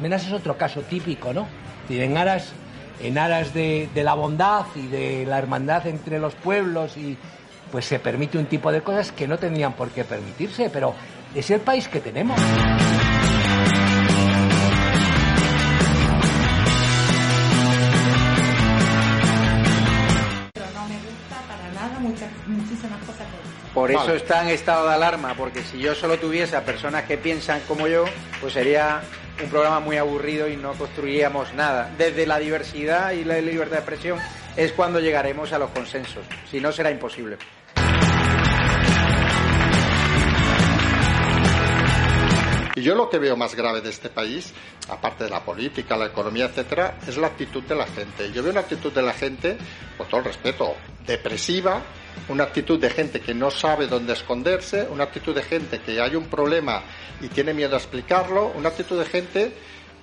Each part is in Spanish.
Menas es otro caso típico, ¿no? En aras, en aras de, de la bondad y de la hermandad entre los pueblos y pues se permite un tipo de cosas que no tendrían por qué permitirse, pero es el país que tenemos. Por eso está en estado de alarma, porque si yo solo tuviese a personas que piensan como yo, pues sería un programa muy aburrido y no construiríamos nada. Desde la diversidad y la libertad de expresión es cuando llegaremos a los consensos. Si no, será imposible. Y yo lo que veo más grave de este país, aparte de la política, la economía, etcétera, es la actitud de la gente. Yo veo una actitud de la gente, con todo el respeto, depresiva, una actitud de gente que no sabe dónde esconderse, una actitud de gente que hay un problema y tiene miedo a explicarlo, una actitud de gente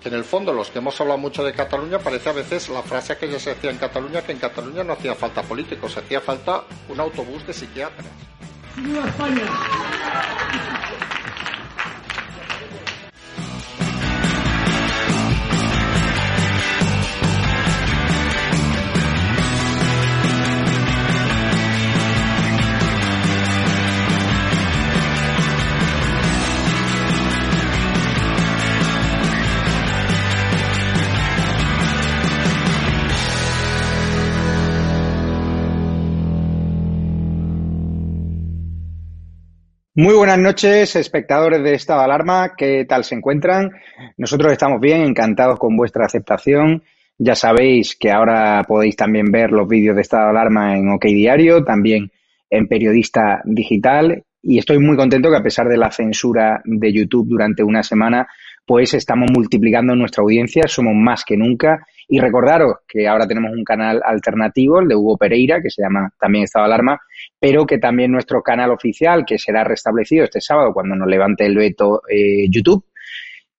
que en el fondo los que hemos hablado mucho de Cataluña parece a veces la frase que ya se hacía en Cataluña que en Cataluña no hacía falta políticos, hacía falta un autobús de psiquiatras. Muy buenas noches, espectadores de Estado Alarma. ¿Qué tal se encuentran? Nosotros estamos bien, encantados con vuestra aceptación. Ya sabéis que ahora podéis también ver los vídeos de Estado Alarma en OK Diario, también en Periodista Digital. Y estoy muy contento que a pesar de la censura de YouTube durante una semana, pues estamos multiplicando nuestra audiencia, somos más que nunca. Y recordaros que ahora tenemos un canal alternativo, el de Hugo Pereira, que se llama también Estado de Alarma, pero que también nuestro canal oficial, que será restablecido este sábado cuando nos levante el veto eh, YouTube,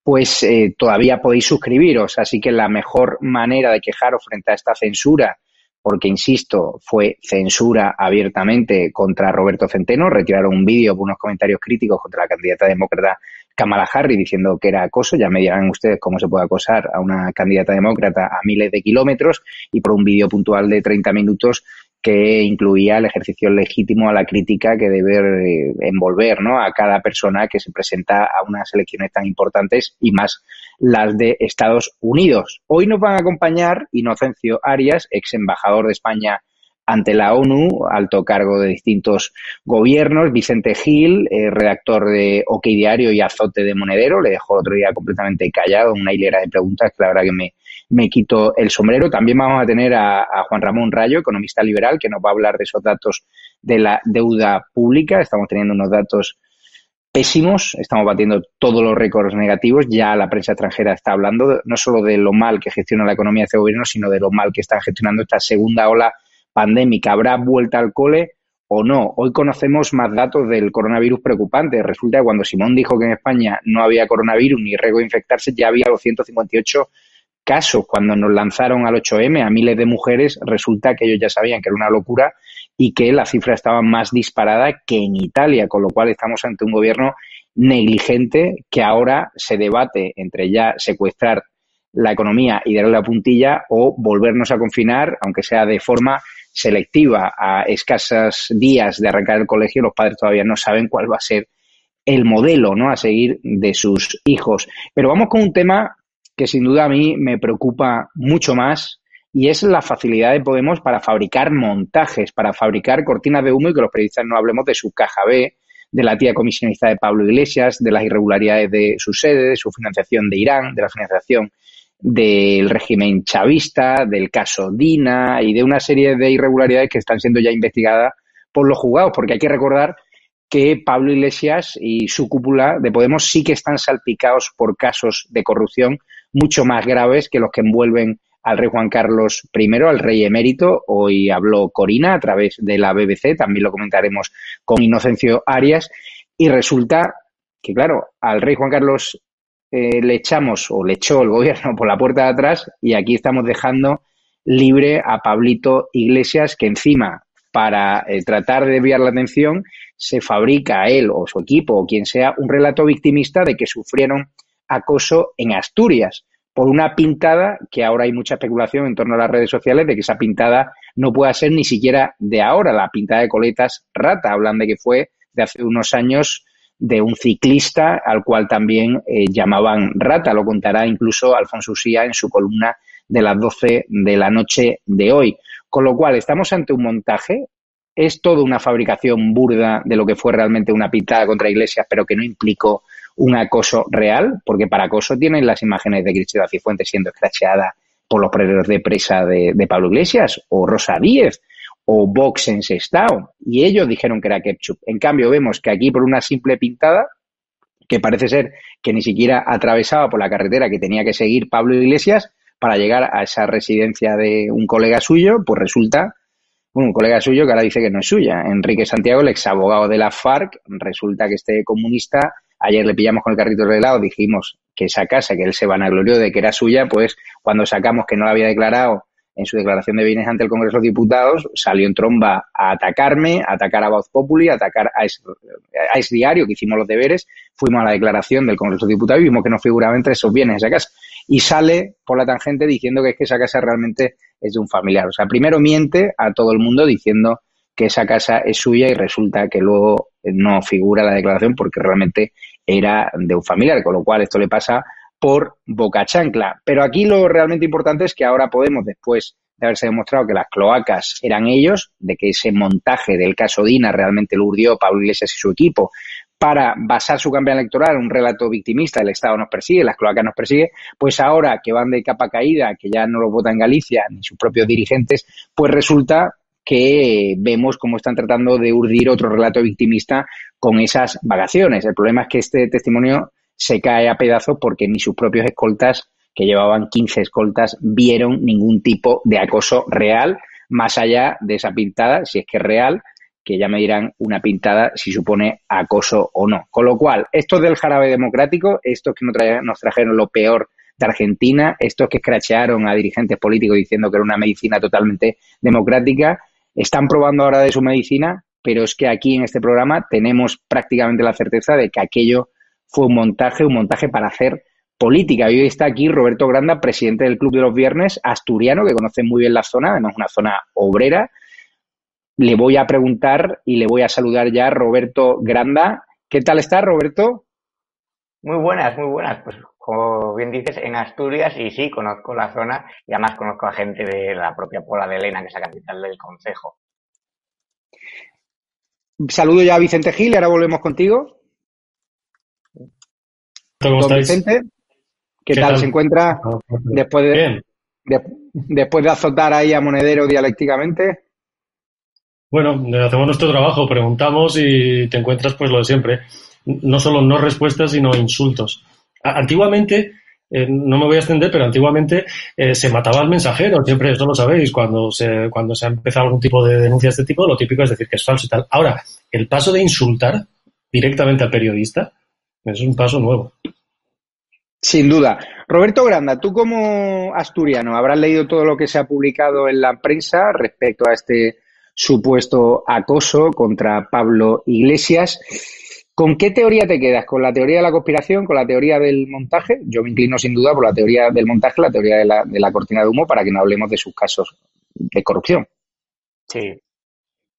pues eh, todavía podéis suscribiros. Así que la mejor manera de quejaros frente a esta censura, porque insisto, fue censura abiertamente contra Roberto Centeno, retiraron un vídeo por unos comentarios críticos contra la candidata demócrata Kamala Harris diciendo que era acoso, ya me dirán ustedes cómo se puede acosar a una candidata demócrata a miles de kilómetros y por un vídeo puntual de 30 minutos que incluía el ejercicio legítimo a la crítica que debe eh, envolver ¿no? a cada persona que se presenta a unas elecciones tan importantes y más las de Estados Unidos. Hoy nos van a acompañar Inocencio Arias, ex embajador de España ante la ONU, alto cargo de distintos gobiernos, Vicente Gil, eh, redactor de OK Diario y Azote de Monedero, le dejó otro día completamente callado, una hilera de preguntas que la verdad que me, me quito el sombrero. También vamos a tener a, Juan Ramón Rayo, economista liberal, que nos va a hablar de esos datos de la deuda pública. Estamos teniendo unos datos pésimos, estamos batiendo todos los récords negativos. Ya la prensa extranjera está hablando no solo de lo mal que gestiona la economía de este gobierno, sino de lo mal que está gestionando esta segunda ola pandémica. ¿Habrá vuelta al cole o no? Hoy conocemos más datos del coronavirus preocupantes. Resulta que cuando Simón dijo que en España no había coronavirus ni riesgo de infectarse, ya había los 158 casos. Cuando nos lanzaron al 8M a miles de mujeres, resulta que ellos ya sabían que era una locura y que la cifra estaba más disparada que en Italia, con lo cual estamos ante un gobierno negligente que ahora se debate entre ya secuestrar la economía y darle la puntilla o volvernos a confinar, aunque sea de forma selectiva a escasos días de arrancar el colegio, los padres todavía no saben cuál va a ser el modelo ¿no? a seguir de sus hijos. Pero vamos con un tema que sin duda a mí me preocupa mucho más y es la facilidad de Podemos para fabricar montajes, para fabricar cortinas de humo y que los periodistas no hablemos de su caja B, de la tía comisionista de Pablo Iglesias, de las irregularidades de su sede, de su financiación de Irán, de la financiación del régimen chavista, del caso Dina y de una serie de irregularidades que están siendo ya investigadas por los juzgados, porque hay que recordar que Pablo Iglesias y su cúpula de Podemos sí que están salpicados por casos de corrupción mucho más graves que los que envuelven al rey Juan Carlos I, al rey emérito. Hoy habló Corina a través de la BBC, también lo comentaremos con Inocencio Arias. Y resulta que, claro, al rey Juan Carlos eh, le echamos o le echó el gobierno por la puerta de atrás y aquí estamos dejando libre a Pablito Iglesias, que encima, para eh, tratar de desviar la atención, se fabrica él o su equipo o quien sea un relato victimista de que sufrieron acoso en Asturias por una pintada que ahora hay mucha especulación en torno a las redes sociales de que esa pintada no pueda ser ni siquiera de ahora, la pintada de coletas rata, hablan de que fue de hace unos años de un ciclista al cual también eh, llamaban rata, lo contará incluso Alfonso Usía en su columna de las 12 de la noche de hoy. Con lo cual, estamos ante un montaje es toda una fabricación burda de lo que fue realmente una pintada contra Iglesias, pero que no implicó un acoso real, porque para acoso tienen las imágenes de Cristina Cifuentes siendo escracheada por los perdedores de presa de, Pablo Iglesias, o Rosa Díez, o Vox en y ellos dijeron que era ketchup. En cambio, vemos que aquí por una simple pintada, que parece ser que ni siquiera atravesaba por la carretera que tenía que seguir Pablo Iglesias para llegar a esa residencia de un colega suyo, pues resulta un colega suyo que ahora dice que no es suya. Enrique Santiago, el ex abogado de la FARC, resulta que este comunista, ayer le pillamos con el carrito de lado, dijimos que esa casa, que él se vanaglorió de que era suya, pues cuando sacamos que no la había declarado en su declaración de bienes ante el Congreso de Diputados, salió en tromba a atacarme, a atacar a Voz Populi, a atacar a Es, Diario, que hicimos los deberes, fuimos a la declaración del Congreso de Diputados y vimos que no figuraba entre esos bienes esa casa. Y sale por la tangente diciendo que es que esa casa realmente es de un familiar. O sea, primero miente a todo el mundo diciendo que esa casa es suya y resulta que luego no figura la declaración porque realmente era de un familiar, con lo cual esto le pasa por boca chancla. Pero aquí lo realmente importante es que ahora podemos, después de haberse demostrado que las cloacas eran ellos, de que ese montaje del caso Dina realmente lo urdió Pablo Iglesias y su equipo, para basar su campaña electoral en un relato victimista, el Estado nos persigue, las cloacas nos persigue, pues ahora que van de capa caída, que ya no lo vota en Galicia ni sus propios dirigentes, pues resulta que vemos cómo están tratando de urdir otro relato victimista con esas vagaciones. El problema es que este testimonio se cae a pedazos porque ni sus propios escoltas, que llevaban 15 escoltas, vieron ningún tipo de acoso real, más allá de esa pintada, si es que es real, que ya me dirán una pintada si supone acoso o no. Con lo cual, estos del jarabe democrático, estos que nos trajeron lo peor de Argentina, estos que escrachearon a dirigentes políticos diciendo que era una medicina totalmente democrática, están probando ahora de su medicina, pero es que aquí en este programa tenemos prácticamente la certeza de que aquello fue un montaje, un montaje para hacer política. Y hoy está aquí Roberto Granda, presidente del Club de los Viernes, asturiano, que conoce muy bien la zona, además una zona obrera, le voy a preguntar y le voy a saludar ya a Roberto Granda. ¿Qué tal está, Roberto? Muy buenas, muy buenas. Pues como bien dices, en Asturias y sí, conozco la zona y además conozco a gente de la propia Pola de Elena, que es la capital del concejo. Saludo ya a Vicente Gil y ahora volvemos contigo. ¿Cómo Vicente, ¿qué, tal? se encuentra después de, después de azotar ahí a Monedero dialécticamente? Bueno, hacemos nuestro trabajo, preguntamos y te encuentras pues lo de siempre. No solo no respuestas, sino insultos. Antiguamente, eh, no me voy a extender, pero antiguamente eh, se mataba al mensajero, siempre eso lo sabéis, cuando se, cuando se ha empezado algún tipo de denuncia de este tipo, lo típico es decir que es falso y tal. Ahora, el paso de insultar directamente al periodista es un paso nuevo. Sin duda. Roberto Granda, tú como asturiano habrás leído todo lo que se ha publicado en la prensa respecto a este supuesto acoso contra Pablo Iglesias. ¿Con qué teoría te quedas? ¿Con la teoría de la conspiración? ¿Con la teoría del montaje? Yo me inclino sin duda por la teoría del montaje, la teoría de la, de la cortina de humo, para que no hablemos de sus casos de corrupción. Sí.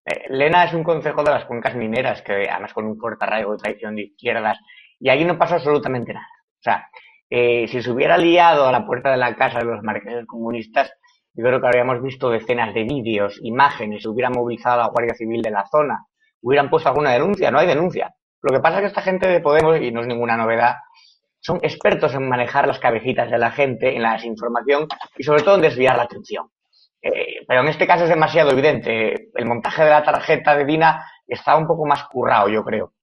Eh, Lena es un consejo de las cuencas mineras, que además con un fuerte arraigo de traición de izquierdas, y allí no pasa absolutamente nada. O sea, eh, si se hubiera liado a la puerta de la casa de los marqueses comunistas, yo creo que habríamos visto decenas de vídeos, imágenes, se hubiera movilizado a la Guardia Civil de la zona, hubieran puesto alguna denuncia, no hay denuncia. Lo que pasa es que esta gente de Podemos, y no es ninguna novedad, son expertos en manejar las cabecitas de la gente, en la desinformación y sobre todo en desviar la atención. Eh, pero en este caso es demasiado evidente. El montaje de la tarjeta de Dina está un poco más currado, yo creo.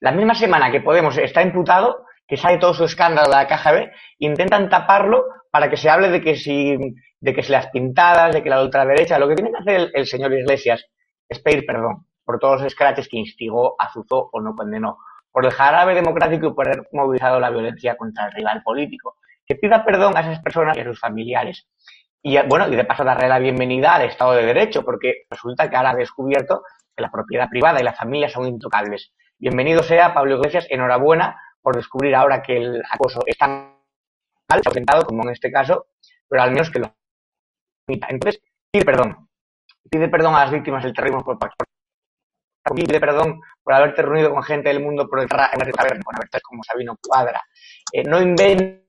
La misma semana que Podemos está imputado, que sale todo su escándalo de la caja B, intentan taparlo para que se hable de que si, de que si las pintadas, de que la ultraderecha, lo que tiene que hacer el, señor Iglesias es pedir perdón por todos los escraches que instigó, azuzó o no condenó, por el jarabe democrático y por haber movilizado la violencia contra el rival político. Que pida perdón a esas personas y a sus familiares. Y bueno, y de paso darle la bienvenida al Estado de Derecho, porque resulta que ahora ha descubierto que la propiedad privada y la familia son intocables. Bienvenido sea Pablo Iglesias, enhorabuena por descubrir ahora que el acoso está mal presentado, como en este caso, pero al menos que lo Entonces, pide perdón. Pide perdón a las víctimas del terrorismo por, pide perdón por haberte reunido con gente del mundo por detrás en taberna, con como Sabino Cuadra. Eh, no inventes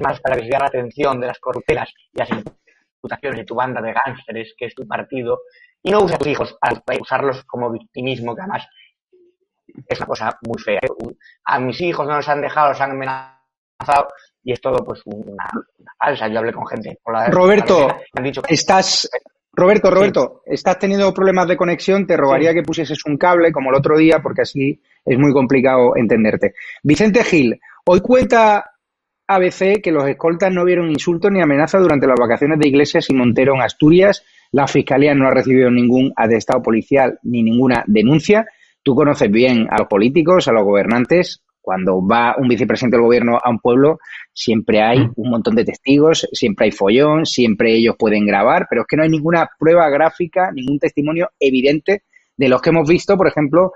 más para desviar la atención de las corruptelas y las imputaciones de tu banda de gángsteres, que es tu partido, y no usa a tus hijos para usarlos como victimismo, que además es una cosa muy fea. A mis hijos no los han dejado, los han amenazado, y es todo pues una, falsa. Yo hablé con gente. Roberto, han dicho estás... Roberto, Roberto, estás teniendo problemas de conexión, te rogaría que pusieses un cable como el otro día porque así es muy complicado entenderte. Vicente Gil, hoy cuenta ABC que los escoltas no vieron insultos ni amenazas durante las vacaciones de Iglesias y Montero en Asturias. La Fiscalía no ha recibido ningún atestado policial ni ninguna denuncia. Tú conoces bien a los políticos, a los gobernantes. Cuando va un vicepresidente del gobierno a un pueblo, siempre hay mm. un montón de testigos, siempre hay follón, siempre ellos pueden grabar, pero es que no hay ninguna prueba gráfica, ningún testimonio evidente de los que hemos visto, por ejemplo,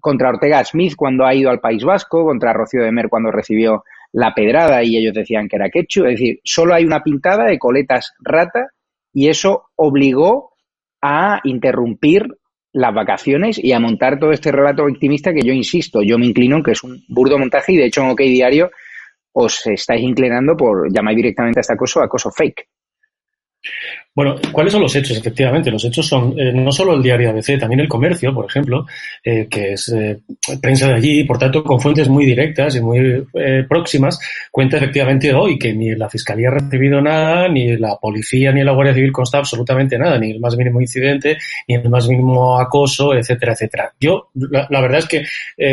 contra Ortega Smith cuando ha ido al País Vasco, contra Rocío de Mer cuando recibió la pedrada y ellos decían que era quechu. Es decir, solo hay una pintada de coletas rata y eso obligó a interrumpir las vacaciones y a montar todo este relato victimista que yo insisto, yo me inclino que es un burdo montaje y de hecho en OK Diario os estáis inclinando por llamar directamente a este acoso acoso fake. Bueno, ¿cuáles son los hechos? Efectivamente, los hechos son eh, no solo el diario ABC, también el comercio, por ejemplo, eh, que es eh, prensa de allí, por tanto, con fuentes muy directas y muy próximas, cuenta efectivamente hoy que ni la Fiscalía ha recibido nada, ni la policía ni la Guardia Civil consta absolutamente nada, ni el más mínimo incidente, ni el más mínimo acoso, etcétera, etcétera. Yo, la, la verdad es que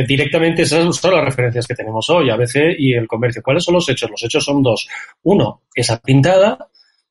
directamente esas son las referencias que tenemos hoy, ABC y el comercio. ¿Cuáles son los hechos? Los hechos son dos. Uno, esa pintada,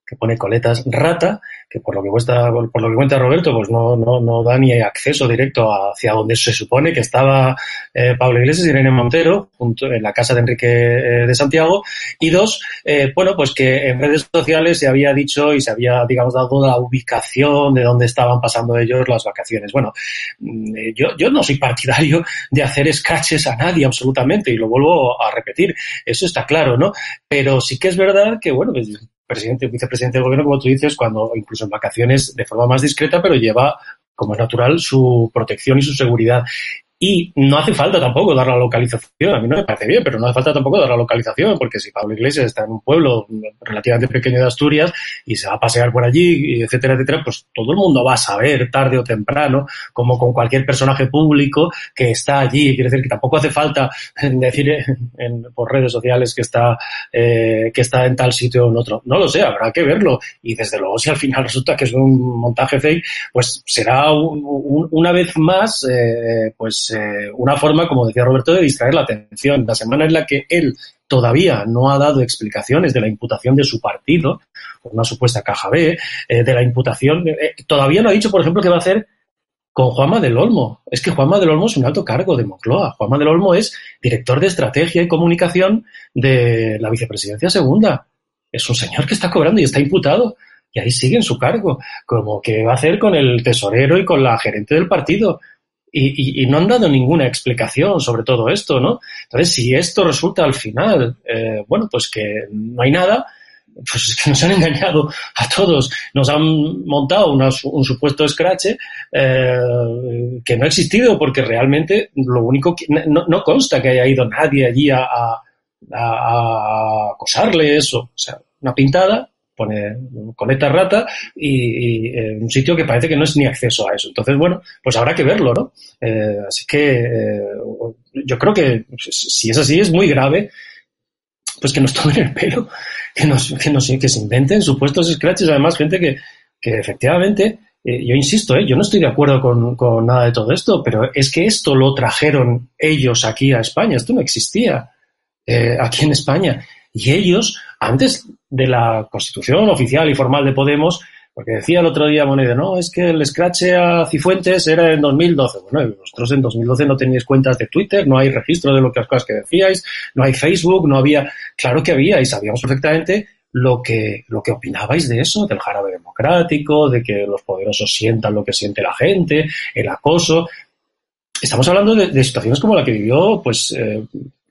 que pone coletas rata, que por lo que cuesta, por lo que cuenta Roberto, pues no, no, no da ni acceso directo hacia donde se supone que estaba eh, Pablo Iglesias y Irene Montero, junto en la casa de Enrique eh, de Santiago. Y dos, eh, bueno, pues que en redes sociales se había dicho y se había, digamos, dado la ubicación de dónde estaban pasando ellos las vacaciones. Bueno, mm, yo, yo no soy partidario de hacer escaches a nadie absolutamente, y lo vuelvo a repetir. Eso está claro, ¿no? Pero sí que es verdad que, bueno, pues, presidente o vicepresidente del gobierno, como tú dices, cuando incluso en vacaciones de forma más discreta, pero lleva, como es natural, su protección y su seguridad. Y no hace falta tampoco dar la localización, a mí no me parece bien, pero no hace falta tampoco dar la localización, porque si Pablo Iglesias está en un pueblo relativamente pequeño de Asturias y se va a pasear por allí, etcétera, etcétera, pues todo el mundo va a saber tarde o temprano, como con cualquier personaje público que está allí. Quiere decir que tampoco hace falta decir en, por redes sociales que está, eh, que está en tal sitio o en otro. No lo sé, habrá que verlo. Y desde luego, si al final resulta que es un montaje fake, pues será una vez más, eh, pues eh, una forma, como decía Roberto, de distraer la atención. La semana en la que él todavía no ha dado explicaciones de la imputación de su partido, una supuesta caja B, eh, de la imputación, eh, todavía no ha dicho, por ejemplo, qué va a hacer con Juanma del Olmo. Es que Juanma del Olmo es un alto cargo de Moncloa. Juanma del Olmo es director de estrategia y comunicación de la vicepresidencia segunda. Es un señor que está cobrando y está imputado. Y ahí sigue en su cargo. Como que va a hacer con el tesorero y con la gerente del partido. Y, no han dado ninguna explicación sobre todo esto, ¿no? Entonces, si esto resulta al final, eh, bueno, pues que no hay nada, pues es que nos han engañado a todos, nos han montado un supuesto scratch eh, que no ha existido porque realmente lo único que no, consta que haya ido nadie allí a, a, a acosarles o, o sea, una pintada pone conecta rata y, eh, un sitio que parece que no es ni acceso a eso. Entonces, bueno, pues habrá que verlo, ¿no? Eh, así que eh, yo creo que si es así es muy grave pues que nos tomen el pelo, que nos, que nos que se inventen supuestos scratches, además gente que, que efectivamente, yo insisto, yo no estoy de acuerdo con, con, nada de todo esto, pero es que esto lo trajeron ellos aquí a España, esto no existía aquí en España. Y ellos, antes de la constitución oficial y formal de Podemos, porque decía el otro día Moneda, no, es que el scratch a Cifuentes era en 2012. Bueno, vosotros en 2012 no teníais cuentas de Twitter, no hay registro de lo que las cosas que decíais, no hay Facebook, no había, claro que había y sabíamos perfectamente lo que, lo que opinabais de eso, del jarabe democrático, de que los poderosos sientan lo que siente la gente, el acoso. Estamos hablando de, de situaciones como la que vivió, pues, eh,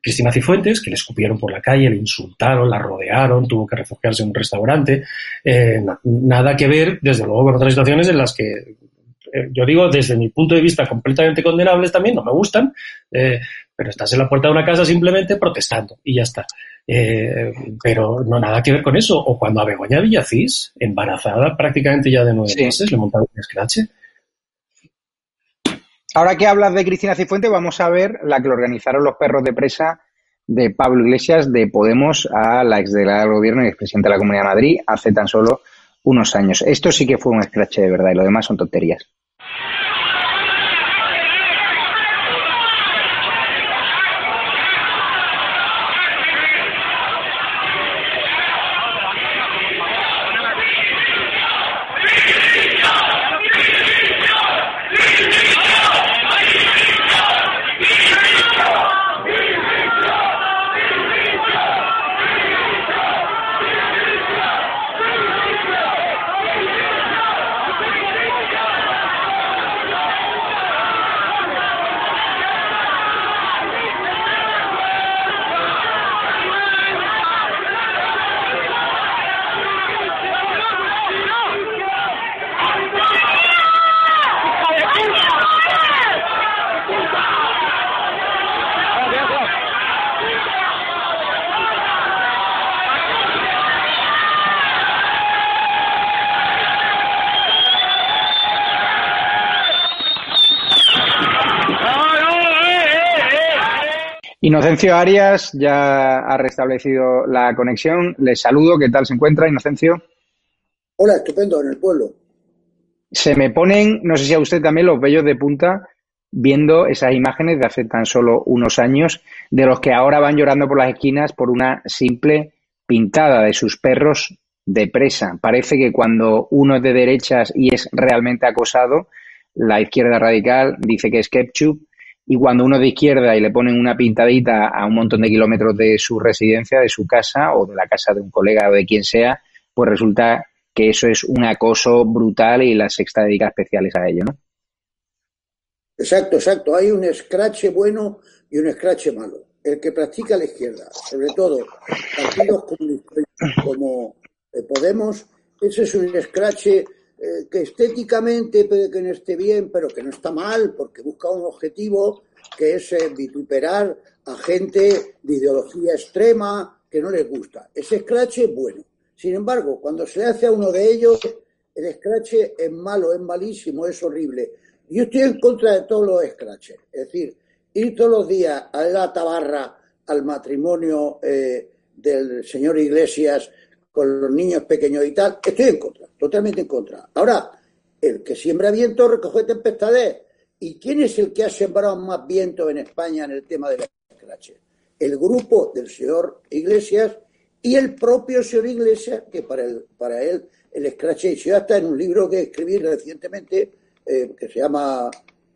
Cristina Cifuentes, que le escupieron por la calle, le insultaron, la rodearon, tuvo que refugiarse en un restaurante. Eh, nada que ver, desde luego, con otras situaciones en las que, eh, yo digo, desde mi punto de vista, completamente condenables también, no me gustan, eh, pero estás en la puerta de una casa simplemente protestando y ya está. Eh, pero no nada que ver con eso. O cuando a Begoña Villacís, embarazada prácticamente ya de nueve sí. meses, le montaron un escrache. Ahora que hablas de Cristina Cifuentes, vamos a ver la que organizaron los perros de presa de Pablo Iglesias de Podemos a la exdelegada del gobierno y expresidente de la Comunidad de Madrid hace tan solo unos años. Esto sí que fue un escrache de verdad y lo demás son tonterías. Inocencio Arias ya ha restablecido la conexión. Les saludo. ¿Qué tal se encuentra, Inocencio? Hola, estupendo, en el pueblo. Se me ponen, no sé si a usted también, los vellos de punta viendo esas imágenes de hace tan solo unos años, de los que ahora van llorando por las esquinas por una simple pintada de sus perros de presa. Parece que cuando uno es de derechas y es realmente acosado, la izquierda radical dice que es ketchup y cuando uno es de izquierda y le ponen una pintadita a un montón de kilómetros de su residencia, de su casa o de la casa de un colega o de quien sea, pues resulta que eso es un acoso brutal y la sexta dedica especiales a ello, ¿no? Exacto, exacto. Hay un escrache bueno y un escrache malo. El que practica la izquierda, sobre todo partidos como Podemos, ese es un escrache eh, que estéticamente puede que no esté bien, pero que no está mal, porque busca un objetivo que es eh, vituperar a gente de ideología extrema que no les gusta. Ese scratch es bueno. Sin embargo, cuando se hace a uno de ellos, el scratch es malo, es malísimo, es horrible. Yo estoy en contra de todos los scratches. Es decir, ir todos los días a la tabarra al matrimonio eh, del señor Iglesias con los niños pequeños y tal, estoy en contra, totalmente en contra. Ahora, el que siembra viento recoge tempestades. ¿Y quién es el que ha sembrado más viento en España en el tema del scratch? El grupo del señor Iglesias y el propio señor Iglesias, que para, el, para él el scratch ya está en un libro que escribí recientemente, eh, que se llama,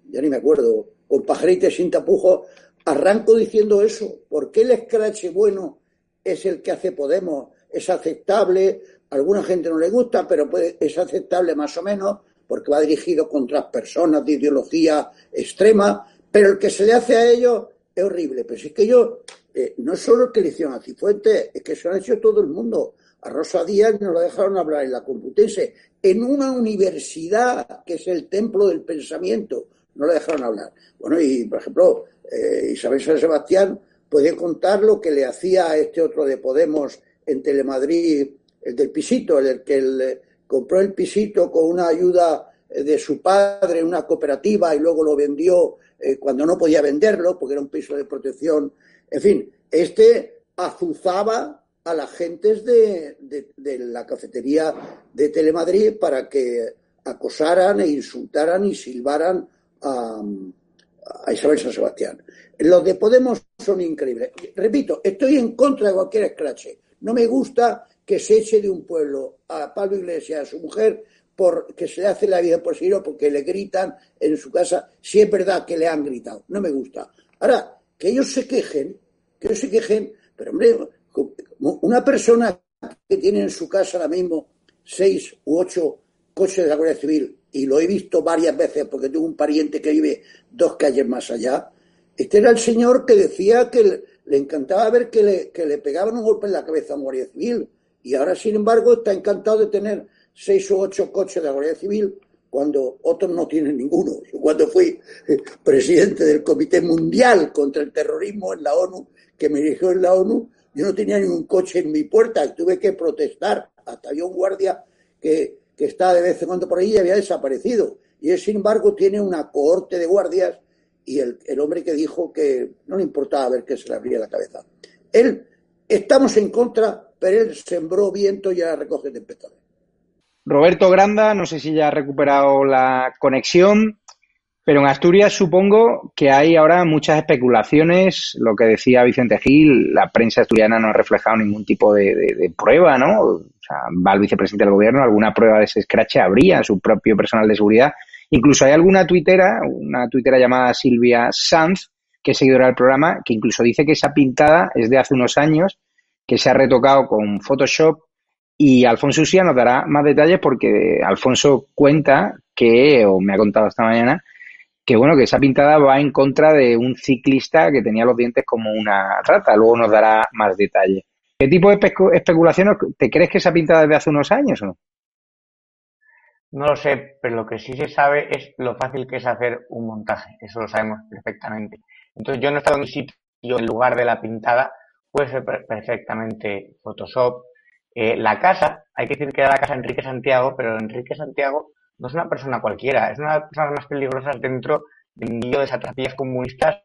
ya ni me acuerdo, con pajaritos sin tapujos, arranco diciendo eso. ¿Por qué el scratch bueno es el que hace Podemos? Es aceptable, a alguna gente no le gusta, pero puede, es aceptable más o menos porque va dirigido contra personas de ideología extrema, pero el que se le hace a ellos es horrible. Pero si es que yo, eh, no solo el que le hicieron a Cifuentes, es que se lo ha hecho todo el mundo. A Rosa Díaz nos lo dejaron hablar en la Complutense, en una universidad que es el templo del pensamiento, no lo dejaron hablar. Bueno, y por ejemplo, eh, Isabel San Sebastián puede contar lo que le hacía a este otro de Podemos en Telemadrid, el del pisito, el que el, compró el pisito con una ayuda de su padre, una cooperativa, y luego lo vendió eh, cuando no podía venderlo, porque era un piso de protección. En fin, este azuzaba a las gentes de la cafetería de Telemadrid para que acosaran e insultaran y silbaran a, a Isabel San Sebastián. Los de Podemos son increíbles. Repito, estoy en contra de cualquier escrache. No me gusta que se eche de un pueblo a Pablo Iglesias, a su mujer, porque se le hace la vida posible o porque le gritan en su casa, si es verdad que le han gritado. No me gusta. Ahora, que ellos se quejen, que ellos se quejen, pero hombre, una persona que tiene en su casa ahora mismo seis u ocho coches de la Guardia Civil, y lo he visto varias veces porque tengo un pariente que vive dos calles más allá, este era el señor que decía que le, le encantaba ver que le, que le pegaban un golpe en la cabeza a un Guardia Civil, y ahora, sin embargo, está encantado de tener seis o ocho coches de la Guardia Civil cuando otros no tienen ninguno. Yo cuando fui eh, presidente del Comité Mundial contra el Terrorismo en la ONU, que me eligió en la ONU, yo no tenía ni un coche en mi puerta tuve que protestar. Hasta había un guardia que, que estaba de vez en cuando por ahí y había desaparecido. Y él, sin embargo, tiene una cohorte de guardias y el, hombre que dijo que no le importaba ver que se le abría la cabeza. Él, estamos en contra, pero él sembró viento y ahora recoge tempestades. Roberto Granda, no sé si ya ha recuperado la conexión, pero en Asturias supongo que hay ahora muchas especulaciones. Lo que decía Vicente Gil, la prensa asturiana no ha reflejado ningún tipo de, prueba, ¿no? O sea, va el vicepresidente del gobierno, alguna prueba de ese scratch habría, su propio personal de seguridad. Incluso hay alguna tuitera, una tuitera llamada Silvia Sanz, que es seguidora del programa, que incluso dice que esa pintada es de hace unos años, que se ha retocado con Photoshop y Alfonso Usía nos dará más detalles porque Alfonso cuenta que, o me ha contado esta mañana, que bueno, que esa pintada va en contra de un ciclista que tenía los dientes como una rata. Luego nos dará más detalles. ¿Qué tipo de especu- especulaciones te crees que esa pintada es de hace unos años o no? No lo sé, pero lo que sí se sabe es lo fácil que es hacer un montaje. Eso lo sabemos perfectamente. Entonces, yo no he estado en un sitio en lugar de la pintada. Puede ser per- perfectamente Photoshop. Eh, la casa, hay que decir que era la casa de Enrique Santiago, pero Enrique Santiago no es una persona cualquiera. Es una de las personas más peligrosas dentro del mundo de esas atrapillas comunistas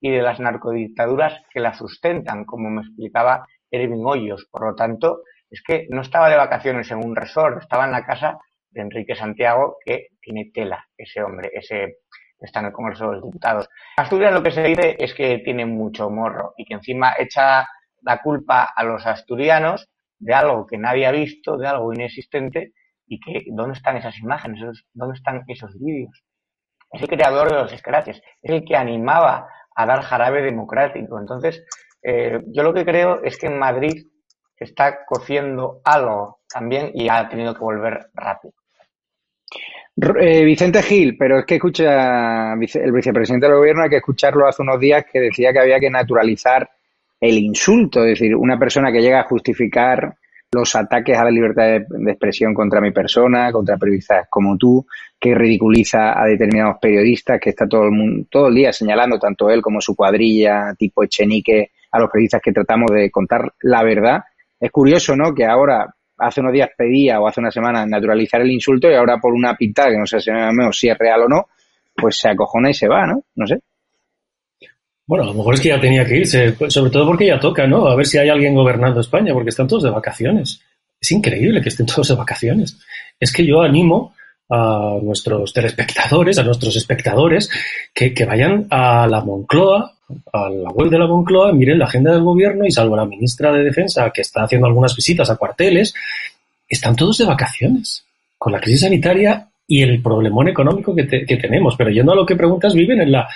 y de las narcodictaduras que la sustentan, como me explicaba Erwin Hoyos. Por lo tanto, es que no estaba de vacaciones en un resort, estaba en la casa de Enrique Santiago, que tiene tela ese hombre, ese está en el Congreso de los Diputados. Asturias lo que se dice es que tiene mucho morro y que encima echa la culpa a los asturianos de algo que nadie ha visto, de algo inexistente y que ¿dónde están esas imágenes? ¿Dónde están esos vídeos? Es el creador de los scratches, es el que animaba a dar jarabe democrático. Entonces, eh, yo lo que creo es que en Madrid se está cociendo algo también y ha tenido que volver rápido. Eh, Vicente Gil, pero es que escucha el vicepresidente del gobierno, hay que escucharlo hace unos días que decía que había que naturalizar el insulto, es decir, una persona que llega a justificar los ataques a la libertad de, expresión contra mi persona, contra periodistas como tú, que ridiculiza a determinados periodistas, que está todo el todo el día señalando, tanto él como su cuadrilla, tipo Echenique, a los periodistas que tratamos de contar la verdad. Es curioso, ¿no? Que ahora, hace unos días pedía o hace una semana naturalizar el insulto y ahora por una pintada que no sé si, es real o no, pues se acojona y se va, ¿no? No sé. Bueno, a lo mejor es que ya tenía que irse, pues, sobre todo porque ya toca, ¿no? A ver si hay alguien gobernando España, porque están todos de vacaciones. Es increíble que estén todos de vacaciones. Es que yo animo a nuestros telespectadores, a nuestros espectadores, que, vayan a la Moncloa, a la web de la Moncloa, miren la agenda del gobierno y salvo la ministra de Defensa, que está haciendo algunas visitas a cuarteles, están todos de vacaciones, con la crisis sanitaria y el problemón económico que, te- que tenemos. Pero yendo a lo que preguntas, viven en la...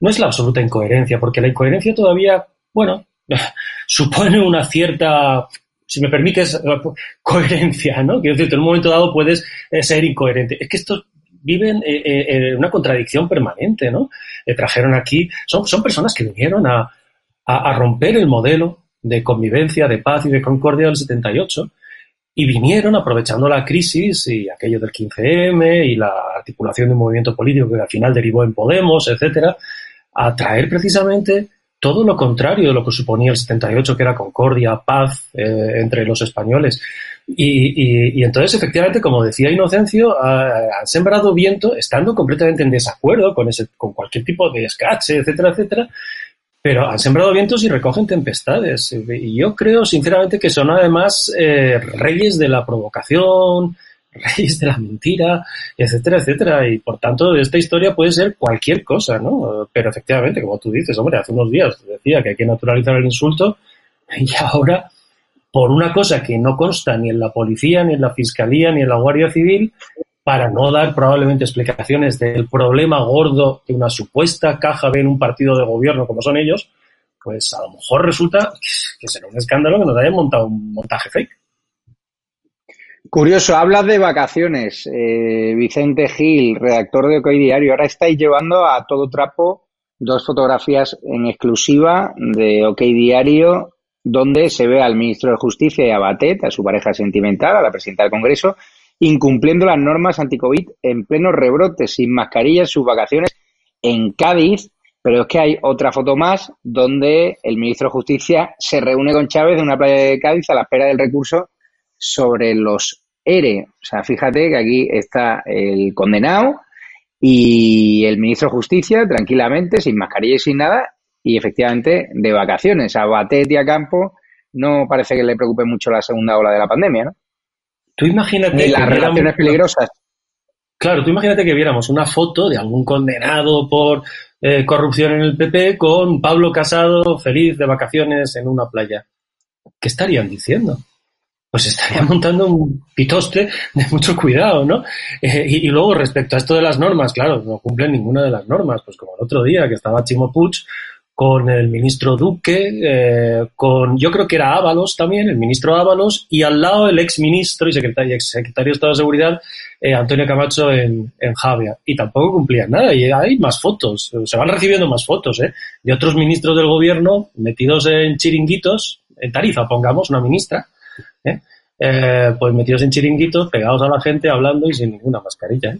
No es la absoluta incoherencia, porque la incoherencia todavía, bueno, supone una cierta, si me permites, coherencia, ¿no? Quiero decir, en un momento dado puedes eh, ser incoherente. Es que estos viven eh, eh, una contradicción permanente, ¿no? Eh, trajeron aquí, son, son personas que vinieron a, a, a romper el modelo de convivencia, de paz y de concordia del 78 y vinieron aprovechando la crisis y aquello del 15M y la articulación de un movimiento político que al final derivó en Podemos, etcétera, a traer precisamente todo lo contrario de lo que suponía el 78, que era concordia, paz eh, entre los españoles. Y, entonces, efectivamente, como decía Inocencio, ha- han sembrado viento estando completamente en desacuerdo con, ese, con cualquier tipo de escache, etcétera, etcétera, pero han sembrado vientos y recogen tempestades. Y yo creo, sinceramente, que son además eh, reyes de la provocación, reyes de la mentira, etcétera, etcétera. Y por tanto, esta historia puede ser cualquier cosa, ¿no? Pero efectivamente, como tú dices, hombre, hace unos días decía que hay que naturalizar el insulto y ahora, por una cosa que no consta ni en la policía, ni en la fiscalía, ni en la Guardia Civil, para no dar probablemente explicaciones del problema gordo de una supuesta caja B en un partido de gobierno como son ellos, pues a lo mejor resulta que será un escándalo que nos hayan montado un montaje fake. Curioso, hablas de vacaciones. Eh, Vicente Gil, redactor de OK Diario, ahora estáis llevando a todo trapo dos fotografías en exclusiva de OK Diario donde se ve al ministro de Justicia y a Batet, a su pareja sentimental, a la presidenta del Congreso, incumpliendo las normas anti-COVID en pleno rebrote, sin mascarilla en sus vacaciones en Cádiz. Pero es que hay otra foto más donde el ministro de Justicia se reúne con Chávez en una playa de Cádiz a la espera del recurso sobre los ERE. O sea, fíjate que aquí está el condenado y el ministro de Justicia tranquilamente, sin mascarilla y sin nada, y efectivamente de vacaciones. A Batet y a Campo no parece que le preocupe mucho la segunda ola de la pandemia, ¿no? Tú imagínate. las relaciones peligrosas. Claro, tú imagínate que viéramos una foto de algún condenado por eh, corrupción en el PP con Pablo Casado feliz de vacaciones en una playa. ¿Qué estarían diciendo? Pues estarían montando un pitoste de mucho cuidado, ¿no? Eh, y, luego respecto a esto de las normas, claro, no cumplen ninguna de las normas. Pues como el otro día que estaba Chimo Puig con el ministro Duque, eh, con yo creo que era Ábalos también, el ministro Ábalos, y al lado el ex ministro y secretario, ex secretario de Estado de Seguridad, eh, Antonio Camacho en, en Javia. Y tampoco cumplían nada. Y hay más fotos, se van recibiendo más fotos, ¿eh? De otros ministros del gobierno metidos en chiringuitos, en Tarifa, pongamos, una ministra, ¿eh? Eh, pues metidos en chiringuitos, pegados a la gente, hablando y sin ninguna mascarilla, ¿eh?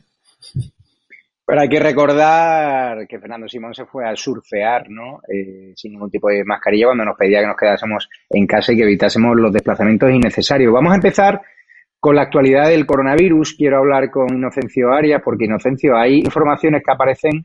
Pero hay que recordar que Fernando Simón se fue a surfear, ¿no? Eh, sin ningún tipo de mascarilla cuando nos pedía que nos quedásemos en casa y que evitásemos los desplazamientos innecesarios. Vamos a empezar con la actualidad del coronavirus. Quiero hablar con Inocencio Arias porque Inocencio, hay informaciones que aparecen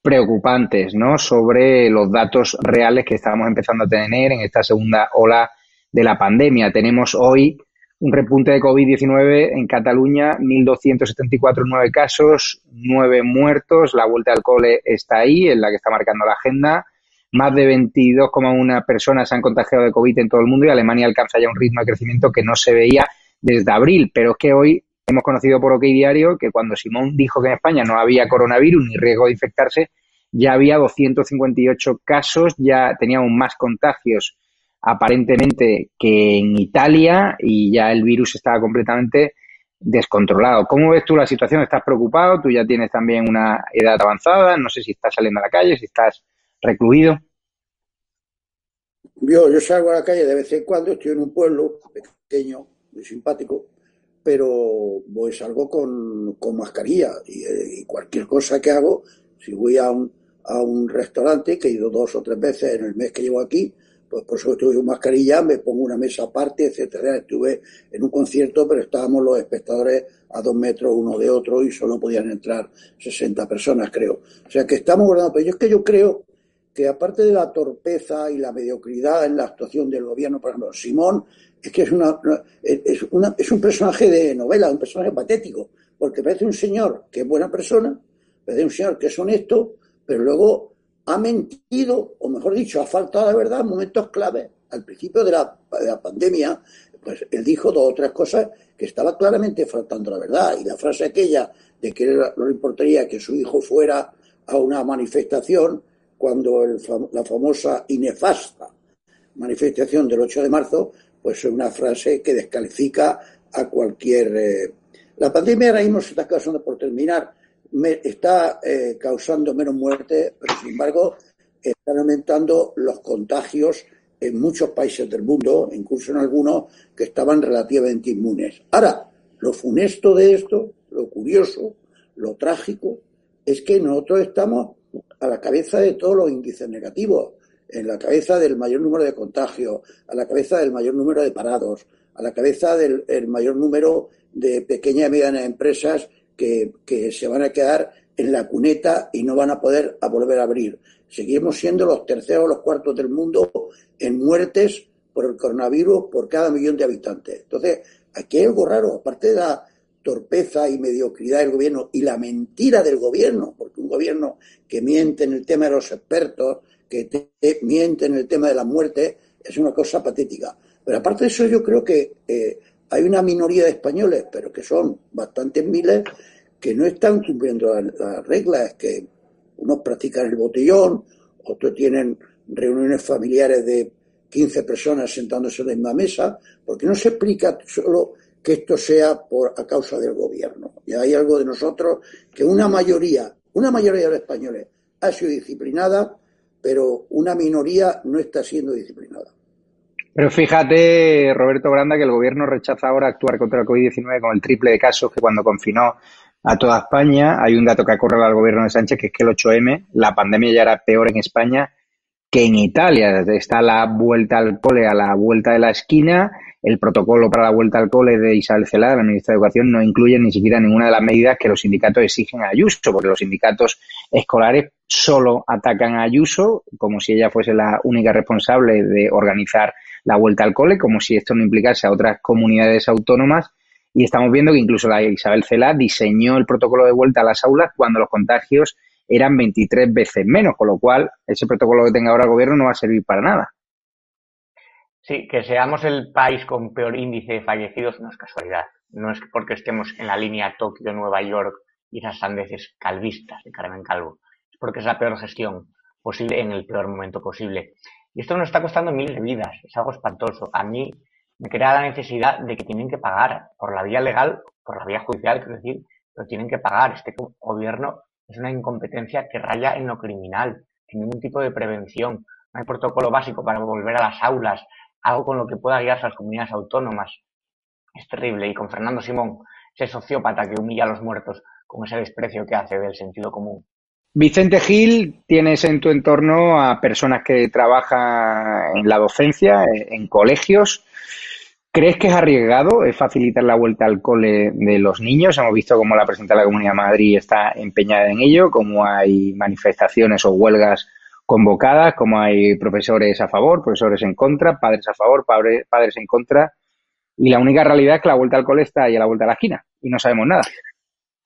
preocupantes, ¿no? Sobre los datos reales que estábamos empezando a tener en esta segunda ola de la pandemia. Tenemos hoy un repunte de COVID-19 en Cataluña, 1.274 nueve casos, nueve muertos. La vuelta al cole está ahí, en la que está marcando la agenda. Más de 22,1 personas se han contagiado de COVID en todo el mundo y Alemania alcanza ya un ritmo de crecimiento que no se veía desde abril. Pero es que hoy hemos conocido por OK Diario que cuando Simón dijo que en España no había coronavirus ni riesgo de infectarse, ya había 258 casos, ya teníamos más contagios aparentemente que en Italia y ya el virus estaba completamente descontrolado. ¿Cómo ves tú la situación? ¿Estás preocupado? Tú ya tienes también una edad avanzada, no sé si estás saliendo a la calle, si estás recluido. Yo, yo salgo a la calle de vez en cuando, estoy en un pueblo pequeño, muy simpático, pero voy salgo con, con mascarilla y, y, cualquier cosa que hago, si voy a un, a un restaurante, que he ido dos o tres veces en el mes que llevo aquí, pues por eso estuve con mascarilla, me pongo una mesa aparte, etcétera. Estuve en un concierto, pero estábamos los espectadores a dos metros uno de otro y solo podían entrar 60 personas, creo. O sea que estamos guardando, pero yo es que yo creo que aparte de la torpeza y la mediocridad en la actuación del gobierno, por ejemplo, Simón, es que es, una, es, una, es un personaje de novela, un personaje patético, porque parece un señor que es buena persona, parece un señor que es honesto, pero luego ha mentido, o mejor dicho, ha faltado de verdad en momentos clave. Al principio de la, pandemia, pues él dijo dos o tres cosas que estaba claramente faltando la verdad. Y la frase aquella de que no le importaría que su hijo fuera a una manifestación cuando la famosa y nefasta manifestación del 8 de marzo, pues es una frase que descalifica a cualquier... Eh, la pandemia ahora mismo se está causando por terminar está eh, causando menos muertes, pero sin embargo están aumentando los contagios en muchos países del mundo, incluso en algunos que estaban relativamente inmunes. Ahora, lo funesto de esto, lo curioso, lo trágico, es que nosotros estamos a la cabeza de todos los índices negativos, en la cabeza del mayor número de contagios, a la cabeza del mayor número de parados, a la cabeza del mayor número de pequeñas y medianas empresas que, se van a quedar en la cuneta y no van a poder volver a abrir. seguimos siendo los terceros o los cuartos del mundo en muertes por el coronavirus por cada millón de habitantes. Entonces, aquí hay algo raro, aparte de la torpeza y mediocridad del gobierno y la mentira del gobierno, porque un gobierno que miente en el tema de los expertos, que te, miente en el tema de la muerte, es una cosa patética. Pero aparte de eso, yo creo que eh, hay una minoría de españoles, pero que son bastantes miles, que no están cumpliendo las, reglas, que unos practican el botellón, otros tienen reuniones familiares de 15 personas sentándose en la misma mesa, porque no se explica solo que esto sea por a causa del gobierno. Y hay algo de nosotros que una mayoría, una mayoría de los españoles ha sido disciplinada, pero una minoría no está siendo disciplinada. Pero fíjate, Roberto Granda, que el gobierno rechaza ahora actuar contra el COVID-19 con el triple de casos que cuando confinó a toda España. Hay un dato que acorrala al gobierno de Sánchez, que es que el 8M, la pandemia ya era peor en España que en Italia. Está la vuelta al cole a la vuelta de la esquina. El protocolo para la vuelta al cole de Isabel Celada, la ministra de Educación, no incluye ni siquiera ninguna de las medidas que los sindicatos exigen a Ayuso, porque los sindicatos escolares solo atacan a Ayuso como si ella fuese la única responsable de organizar la vuelta al cole, como si esto no implicase a otras comunidades autónomas y estamos viendo que incluso la Isabel Cela diseñó el protocolo de vuelta a las aulas cuando los contagios eran 23 veces menos, con lo cual ese protocolo que tenga ahora el gobierno no va a servir para nada. Sí, que seamos el país con peor índice de fallecidos no es casualidad. No es porque estemos en la línea Tokio-Nueva York y esas sandeces calvistas de Carmen Calvo. Es porque es la peor gestión posible en el peor momento posible. Y esto nos está costando miles de vidas. Es algo espantoso. A mí me crea la necesidad de que tienen que pagar por la vía legal, por la vía judicial, quiero decir, pero tienen que pagar. Este gobierno es una incompetencia que raya en lo criminal, sin ningún tipo de prevención. No hay protocolo básico para volver a las aulas, algo con lo que pueda guiarse a las comunidades autónomas. Es terrible. Y con Fernando Simón, ese sociópata que humilla a los muertos con ese desprecio que hace del sentido común. Vicente Gil, tienes en tu entorno a personas que trabajan en la docencia, en colegios, ¿Crees que es arriesgado facilitar la vuelta al cole de los niños? Hemos visto cómo la presidenta de la Comunidad de Madrid está empeñada en ello, cómo hay manifestaciones o huelgas convocadas, cómo hay profesores a favor, profesores en contra, padres a favor, padres en contra. Y la única realidad es que la vuelta al cole está ahí a la vuelta de la esquina y no sabemos nada.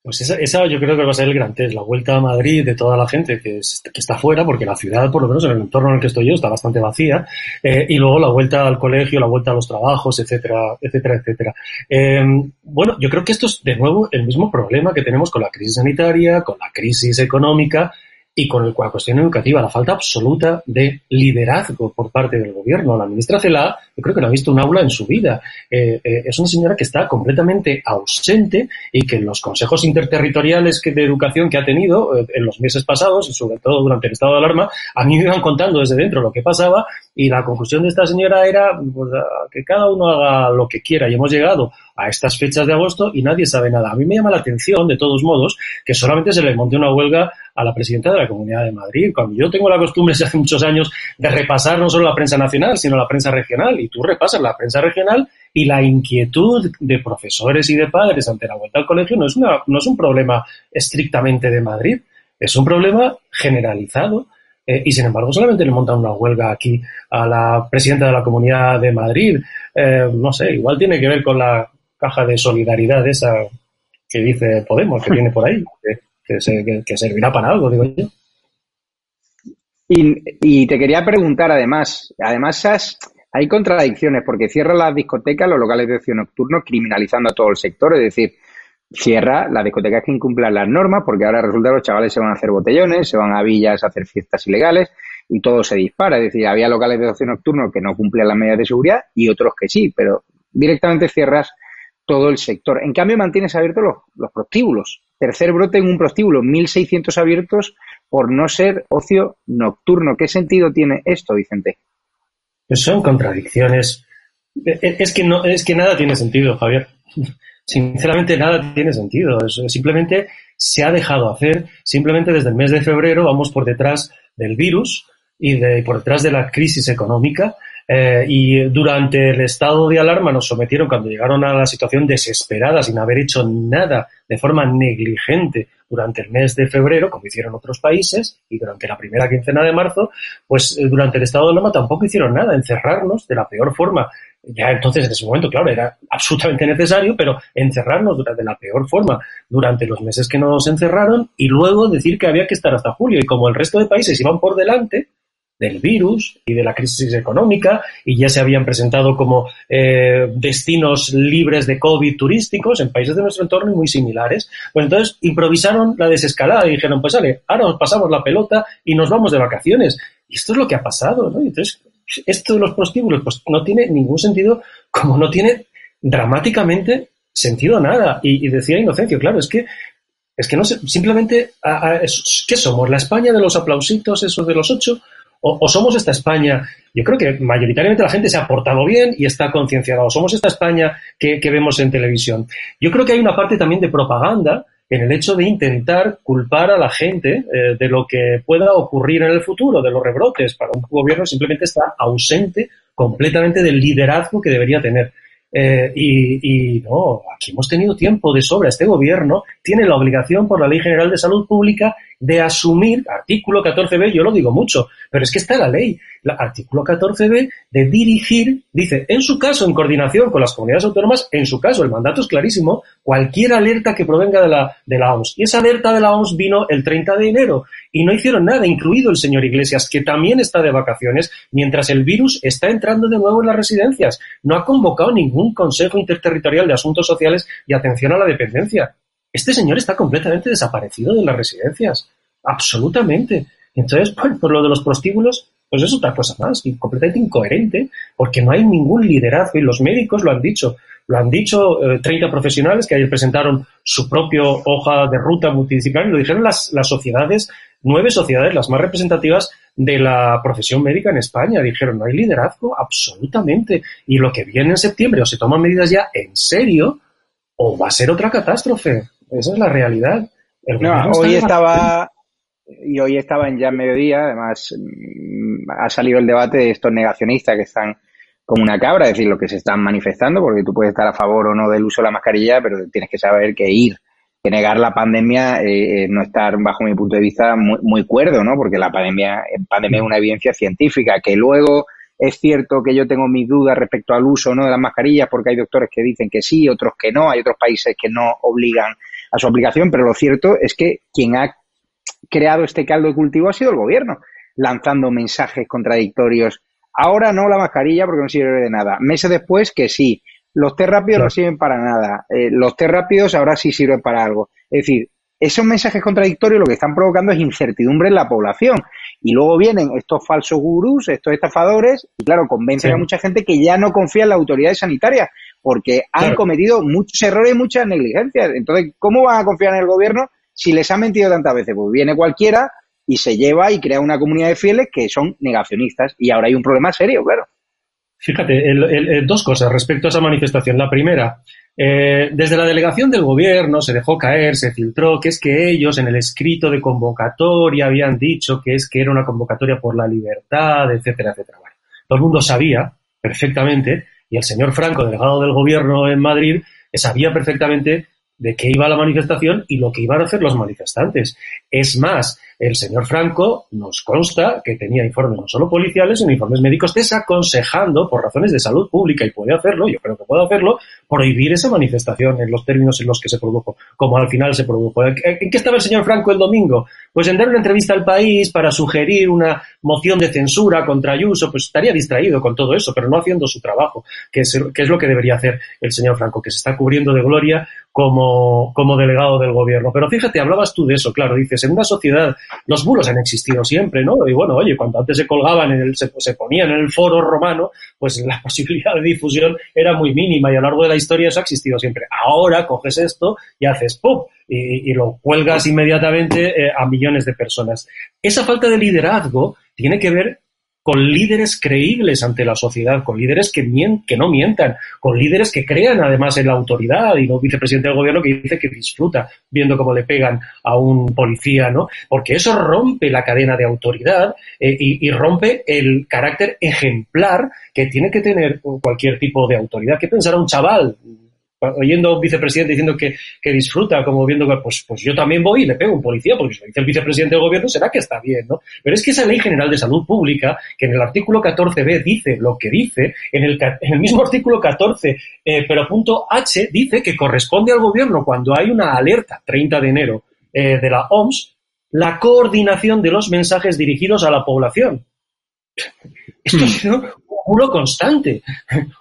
Pues esa, yo creo que va a ser el gran test, la vuelta a Madrid de toda la gente que, está fuera, porque la ciudad, por lo menos en el entorno en el que estoy yo, está bastante vacía, eh, y luego la vuelta al colegio, la vuelta a los trabajos, etcétera, etcétera, etcétera. Em, bueno, yo creo que esto es de nuevo el mismo problema que tenemos con la crisis sanitaria, con la crisis económica, y con la cuestión educativa, la falta absoluta de liderazgo por parte del gobierno. La ministra Cela, yo creo que no ha visto un aula en su vida. Eh, eh, es una señora que está completamente ausente y que en los consejos interterritoriales de educación que ha tenido eh, en los meses pasados y sobre todo durante el estado de alarma, a mí me iban contando desde dentro lo que pasaba y la conclusión de esta señora era pues, que cada uno haga lo que quiera. Y hemos llegado a estas fechas de agosto y nadie sabe nada. A mí me llama la atención, de todos modos, que solamente se le monte una huelga a la presidenta de la Comunidad de Madrid, cuando yo tengo la costumbre desde hace muchos años de repasar no solo la prensa nacional, sino la prensa regional, y tú repasas la prensa regional y la inquietud de profesores y de padres ante la vuelta al colegio no es, una, no es un problema estrictamente de Madrid, es un problema generalizado eh, y sin embargo solamente le montan una huelga aquí a la presidenta de la Comunidad de Madrid. Eh, no sé, igual tiene que ver con la caja de solidaridad esa que dice Podemos, que viene por ahí, que, servirá para algo, digo yo. Y, te quería preguntar además, además hay contradicciones porque cierra las discotecas, los locales de ocio nocturno, criminalizando a todo el sector, es decir, cierra las discotecas que incumplan las normas porque ahora resulta que los chavales se van a hacer botellones, se van a villas a hacer fiestas ilegales y todo se dispara. Es decir, había locales de ocio nocturno que no cumplían las medidas de seguridad y otros que sí, pero directamente cierras todo el sector. En cambio, mantienes abiertos los, los prostíbulos. Tercer brote en un prostíbulo, 1.600 abiertos por no ser ocio nocturno. ¿Qué sentido tiene esto, Vicente? Son contradicciones. E, e, es que, no, es que nada tiene sentido, Javier. Sinceramente, nada tiene sentido. simplemente se ha dejado hacer. Simplemente desde el mes de febrero vamos por detrás del virus y de, por detrás de la crisis económica Eh, y durante el estado de alarma nos sometieron cuando llegaron a la situación desesperada, sin haber hecho nada de forma negligente durante el mes de febrero, como hicieron otros países, y durante la primera quincena de marzo, pues eh, durante el estado de alarma tampoco hicieron nada, encerrarnos de la peor forma. Ya entonces, en ese momento, claro, era absolutamente necesario, pero encerrarnos de la peor forma durante los meses que nos encerraron y luego decir que había que estar hasta julio. Y como el resto de países iban por delante, del virus y de la crisis económica y ya se habían presentado como eh, destinos libres de COVID turísticos en países de nuestro entorno y muy similares. Pues entonces improvisaron la desescalada y dijeron, pues sale, ahora nos pasamos la pelota y nos vamos de vacaciones. Y esto es lo que ha pasado, ¿no? Entonces, esto de los prostíbulos, pues no tiene ningún sentido, como no tiene dramáticamente sentido nada. Y, decía Inocencio, claro, es que es que no sé, simplemente, ¿qué somos? ¿La España de los aplausitos, esos de los ocho? O, somos esta España, yo creo que mayoritariamente la gente se ha portado bien y está concienciada, o somos esta España que, vemos en televisión. Yo creo que hay una parte también de propaganda en el hecho de intentar culpar a la gente eh, de lo que pueda ocurrir en el futuro, de los rebrotes. Para un gobierno simplemente está ausente completamente del liderazgo que debería tener. Eh, y, y, no, aquí hemos tenido tiempo de sobra. Este gobierno tiene la obligación por la Ley General de Salud Pública de asumir, artículo 14b, yo lo digo mucho, pero es que está la ley, el artículo 14b, de dirigir, dice, en su caso, en coordinación con las comunidades autónomas, en su caso, el mandato es clarísimo, cualquier alerta que provenga de la, de la OMS. Y esa alerta de la OMS vino el 30 de enero y no hicieron nada, incluido el señor Iglesias, que también está de vacaciones, mientras el virus está entrando de nuevo en las residencias. No ha convocado ningún Consejo Interterritorial de Asuntos Sociales y Atención a la Dependencia. Este señor está completamente desaparecido de las residencias. Absolutamente. Entonces, pues, por lo de los prostíbulos, pues es otra cosa más, completamente incoherente, porque no hay ningún liderazgo, y los médicos lo han dicho. Lo han dicho 30 eh, profesionales que ayer presentaron su propia hoja de ruta multidisciplinar, y lo dijeron las sociedades, nueve sociedades, las más representativas de la profesión médica en España. Dijeron, no hay liderazgo, absolutamente. Y lo que viene en septiembre, o se toman medidas ya en serio, o va a ser otra catástrofe. Esa es la realidad. hoy estaba y hoy estaba en ya mediodía, además mm, ha salido el debate de estos negacionistas que están como una cabra, es decir, lo que se están manifestando, porque tú puedes estar a favor o no del uso de la mascarilla, pero tienes que saber que ir, que negar la pandemia eh, no estar, bajo mi punto de vista, muy, muy cuerdo, ¿no? Porque la pandemia, pandemia es una evidencia científica, que luego es cierto que yo tengo mis dudas respecto al uso no de las mascarillas, porque hay doctores que dicen que sí, otros que no, hay otros países que no obligan a su aplicación, pero lo cierto es que quien ha creado este caldo de cultivo ha sido el gobierno, lanzando mensajes contradictorios. Ahora no la mascarilla porque no sirve de nada. Meses después que sí. Los test rápidos no sirven para nada. Eh, los test rápidos ahora sí sirven para algo. Es decir, esos mensajes contradictorios lo que están provocando es incertidumbre en la población. Y luego vienen estos falsos gurús, estos estafadores, y claro, convencen a mucha gente que ya no confía en las autoridades sanitarias, porque han cometido muchos errores y muchas negligencias. Entonces, ¿cómo van a confiar en el gobierno si les ha mentido tantas veces? Pues viene cualquiera y se lleva y crea una comunidad de fieles que son negacionistas. Y ahora hay un problema serio, claro. Fíjate, dos cosas respecto a esa manifestación. La primera, eh, desde la delegación del gobierno se dejó caer, se filtró que es que ellos en el escrito de convocatoria habían dicho que es que era una convocatoria por la libertad, etcétera, etcétera. Bueno, todo el mundo sabía perfectamente y el señor Franco, delegado del gobierno en Madrid, sabía perfectamente de qué iba la manifestación y lo que iban a hacer los manifestantes. Es más, el señor Franco nos consta que tenía informes no solo policiales, sino informes médicos desaconsejando, por razones de salud pública, y puede hacerlo, yo creo que puede hacerlo, prohibir esa manifestación en los términos en los que se produjo, como al final se produjo. ¿En qué estaba el señor Franco el domingo? Pues en dar una entrevista al país para sugerir una moción de censura contra Ayuso, pues estaría distraído con todo eso, pero no haciendo su trabajo, que es, que es lo que debería hacer el señor Franco, que se está cubriendo de gloria como, como delegado del gobierno. Pero fíjate, hablabas tú de eso, claro, dices, en una sociedad los bulos han existido siempre, ¿no? Y bueno, oye, cuando antes se colgaban, en el, se, ponían en el foro romano, pues la posibilidad de difusión era muy mínima y a lo largo de la historia eso ha existido siempre. Ahora coges esto y haces ¡pum! Y, lo cuelgas inmediatamente eh, a millones de personas. Esa falta de liderazgo tiene que ver con líderes creíbles ante la sociedad, con líderes que, que no mientan, con líderes que crean además en la autoridad y no vicepresidente del gobierno que dice que disfruta viendo cómo le pegan a un policía, ¿no? Porque eso rompe la cadena de autoridad eh, y, y, rompe el carácter ejemplar que tiene que tener cualquier tipo de autoridad. ¿Qué pensará un chaval oyendo a un vicepresidente diciendo que, que disfruta, como viendo que, pues, pues yo también voy y le pego a un policía, porque si lo dice el vicepresidente del gobierno será que está bien, ¿no? Pero es que esa ley general de salud pública, que en el artículo 14b dice lo que dice, en el, en el mismo artículo 14, eh, pero punto H dice que corresponde al gobierno cuando hay una alerta, 30 de enero, eh, de la OMS, la coordinación de los mensajes dirigidos a la población. Esto es un bulo constante.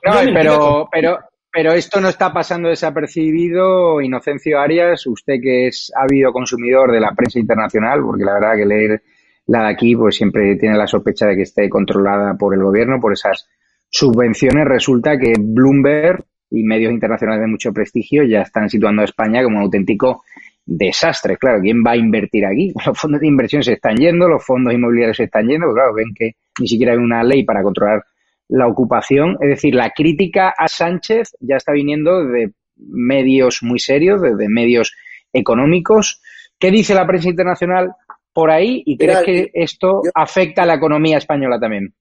No, pero, pero, pero esto no está pasando desapercibido, Inocencio Arias, usted que es ávido consumidor de la prensa internacional, porque la verdad que leer la de aquí pues siempre tiene la sospecha de que esté controlada por el gobierno, por esas subvenciones. Resulta que Bloomberg y medios internacionales de mucho prestigio ya están situando a España como un auténtico desastre. Claro, ¿quién va a invertir aquí? Los fondos de inversión se están yendo, los fondos inmobiliarios se están yendo, claro, ven que ni siquiera hay una ley para controlar la ocupación. Es decir, la crítica a Sánchez ya está viniendo de medios muy serios, de, medios económicos. ¿Qué dice la prensa internacional por ahí? ¿Y crees que esto afecta a la economía española también?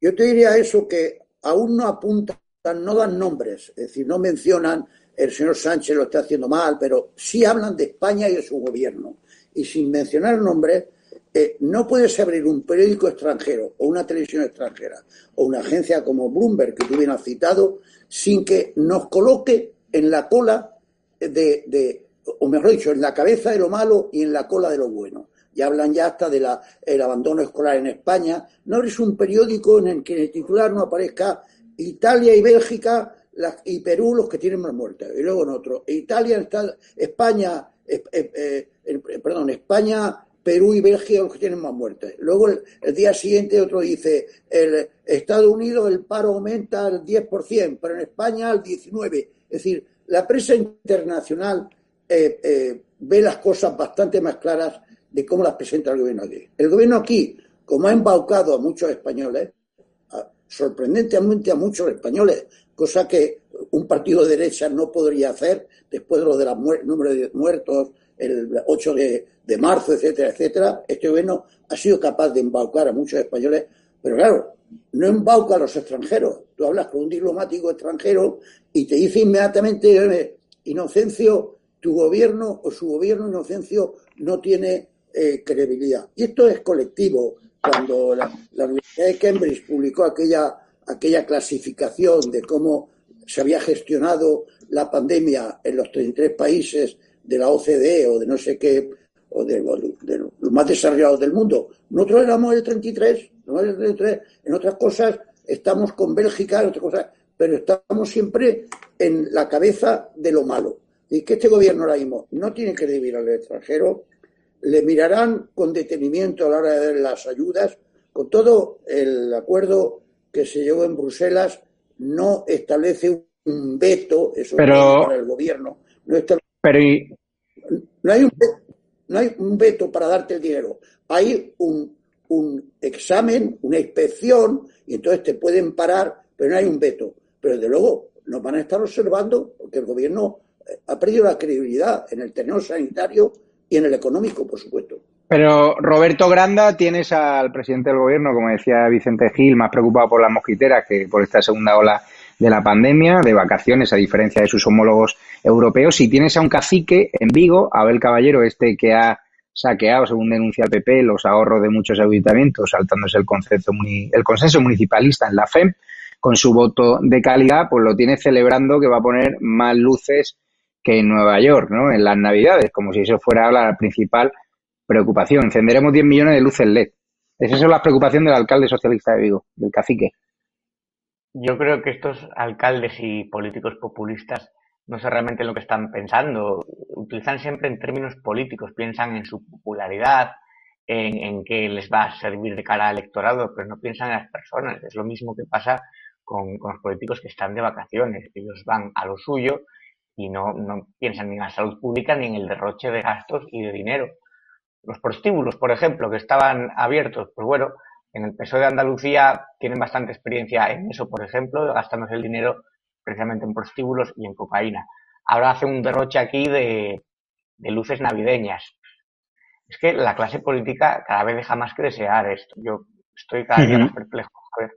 Yo te diría eso que aún no apuntan, no dan nombres, es decir, no mencionan el señor Sánchez lo está haciendo mal, pero sí hablan de España y de su gobierno. Y sin mencionar nombres, eh, no puedes abrir un periódico extranjero o una televisión extranjera o una agencia como Bloomberg que tú bien has citado sin que nos coloque en la cola de, o mejor dicho, en la cabeza de lo malo y en la cola de lo bueno. Ya hablan ya hasta del abandono escolar en España. No eres un periódico en el que en el titular no aparezca Italia y Bélgica y Perú los que tienen más muertes. Y luego en otro, Italia, España, eh, eh, perdón, España Perú y Bélgica los que tienen más muertes. Luego el, día siguiente otro dice, el Estados Unidos el paro aumenta al 10%, pero en España al 19%. Es decir, la prensa internacional eh, eh, ve las cosas bastante más claras de cómo las presenta el gobierno aquí. El gobierno aquí, como ha embaucado a muchos españoles, sorprendentemente a muchos españoles, cosa que un partido de derecha no podría hacer después de lo de los número de muertos el 8 de, de marzo, etcétera, etcétera, este gobierno ha sido capaz de embaucar a muchos españoles, pero claro, no embauca a los extranjeros. Tú hablas con un diplomático extranjero y te dice inmediatamente, Inocencio, tu gobierno o su gobierno, Inocencio, no tiene eh, credibilidad. Y esto es colectivo. Cuando la, la, Universidad de Cambridge publicó aquella, aquella clasificación de cómo se había gestionado la pandemia en los 33 países de la OCDE o de no sé qué o de, los más desarrollados del mundo. Nosotros éramos el 33, el 33, en otras cosas estamos con Bélgica, en otras cosas, pero estamos siempre en la cabeza de lo malo. Y que este gobierno ahora mismo no tiene que debir al extranjero, le mirarán con detenimiento a la hora de dar las ayudas, con todo el acuerdo que se llevó en Bruselas, no establece un veto, eso pero, para el gobierno, no establece, pero no hay un no hay un veto para darte el dinero. Hay un, un examen, una inspección, y entonces te pueden parar, pero no hay un veto. Pero desde luego nos van a estar observando porque el gobierno eh, ha perdido la credibilidad en el terreno sanitario y en el económico, por supuesto. Pero Roberto Granda, tienes al presidente del gobierno, como decía Vicente Gil, más preocupado por las mosquiteras que por esta segunda ola de la pandemia, de vacaciones, a diferencia de sus homólogos europeos. Y tienes a un cacique en Vigo, Abel Caballero, este que ha saqueado, según denuncia el PP, los ahorros de muchos ayuntamientos, saltándose el, consenso, el consenso municipalista en la FEM, con su voto de calidad, pues lo tiene celebrando que va a poner más luces que en Nueva York, ¿no? En las Navidades, como si eso fuera la principal preocupación. Encenderemos 10 millones de luces LED. Esa es la preocupación del alcalde socialista de Vigo, del cacique. Yo creo que estos alcaldes y políticos populistas no sé realmente lo que están pensando. Utilizan siempre en términos políticos, piensan en su popularidad, en, en qué les va a servir de cara al electorado, pero no piensan en las personas. Es lo mismo que pasa con, con los políticos que están de vacaciones. Ellos van a lo suyo y no, no piensan ni en la salud pública ni en el derroche de gastos y de dinero. Los prostíbulos, por ejemplo, que estaban abiertos, pues bueno, En el PSOE de Andalucía tienen bastante experiencia en eso, por ejemplo, gastándose el dinero precisamente en prostíbulos y en cocaína. Ahora hace un derroche aquí de, de luces navideñas. Es que la clase política cada vez deja más que desear esto. Yo estoy cada día más perplejo. A ver.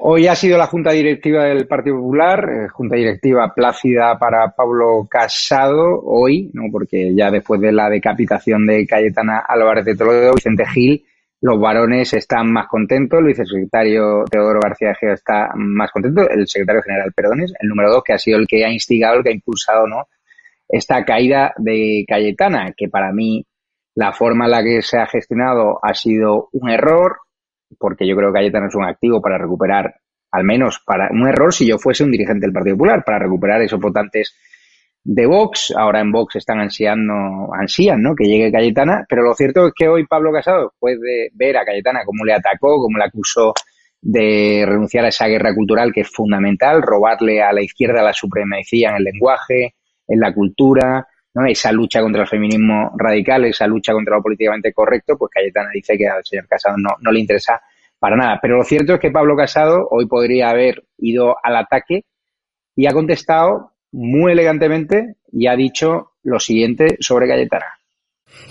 Hoy ha sido la Junta Directiva del Partido Popular, eh, Junta Directiva plácida para Pablo Casado, hoy, ¿no? porque ya después de la decapitación de Cayetana Álvarez de Toledo, Vicente Gil, los varones están más contentos, el vicesecretario Teodoro García Geo está más contento, el secretario general, perdones, el número dos, que ha sido el que ha instigado, el que ha impulsado ¿no? esta caída de Cayetana, que para mí la forma en la que se ha gestionado ha sido un error, porque yo creo que Cayetano es un activo para recuperar, al menos para un error si yo fuese un dirigente del Partido Popular, para recuperar esos votantes de Vox. Ahora en Vox están ansiando, ansían, ¿no? Que llegue Cayetana, pero lo cierto es que hoy Pablo Casado, después de ver a Cayetana cómo le atacó, cómo le acusó de renunciar a esa guerra cultural que es fundamental, robarle a la izquierda la supremacía en el lenguaje, en la cultura, ¿no? esa lucha contra el feminismo radical, esa lucha contra lo políticamente correcto, pues Cayetana dice que al señor Casado no, no le interesa para nada. Pero lo cierto es que Pablo Casado hoy podría haber ido al ataque y ha contestado muy elegantemente y ha dicho lo siguiente sobre Cayetana.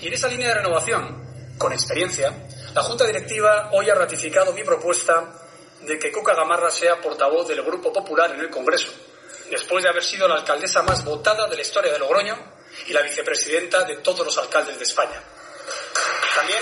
Y en esa línea de renovación, con experiencia, la Junta Directiva hoy ha ratificado mi propuesta de que Cuca Gamarra sea portavoz del Grupo Popular en el Congreso, después de haber sido la alcaldesa más votada de la historia de Logroño y la vicepresidenta de todos los alcaldes de España. También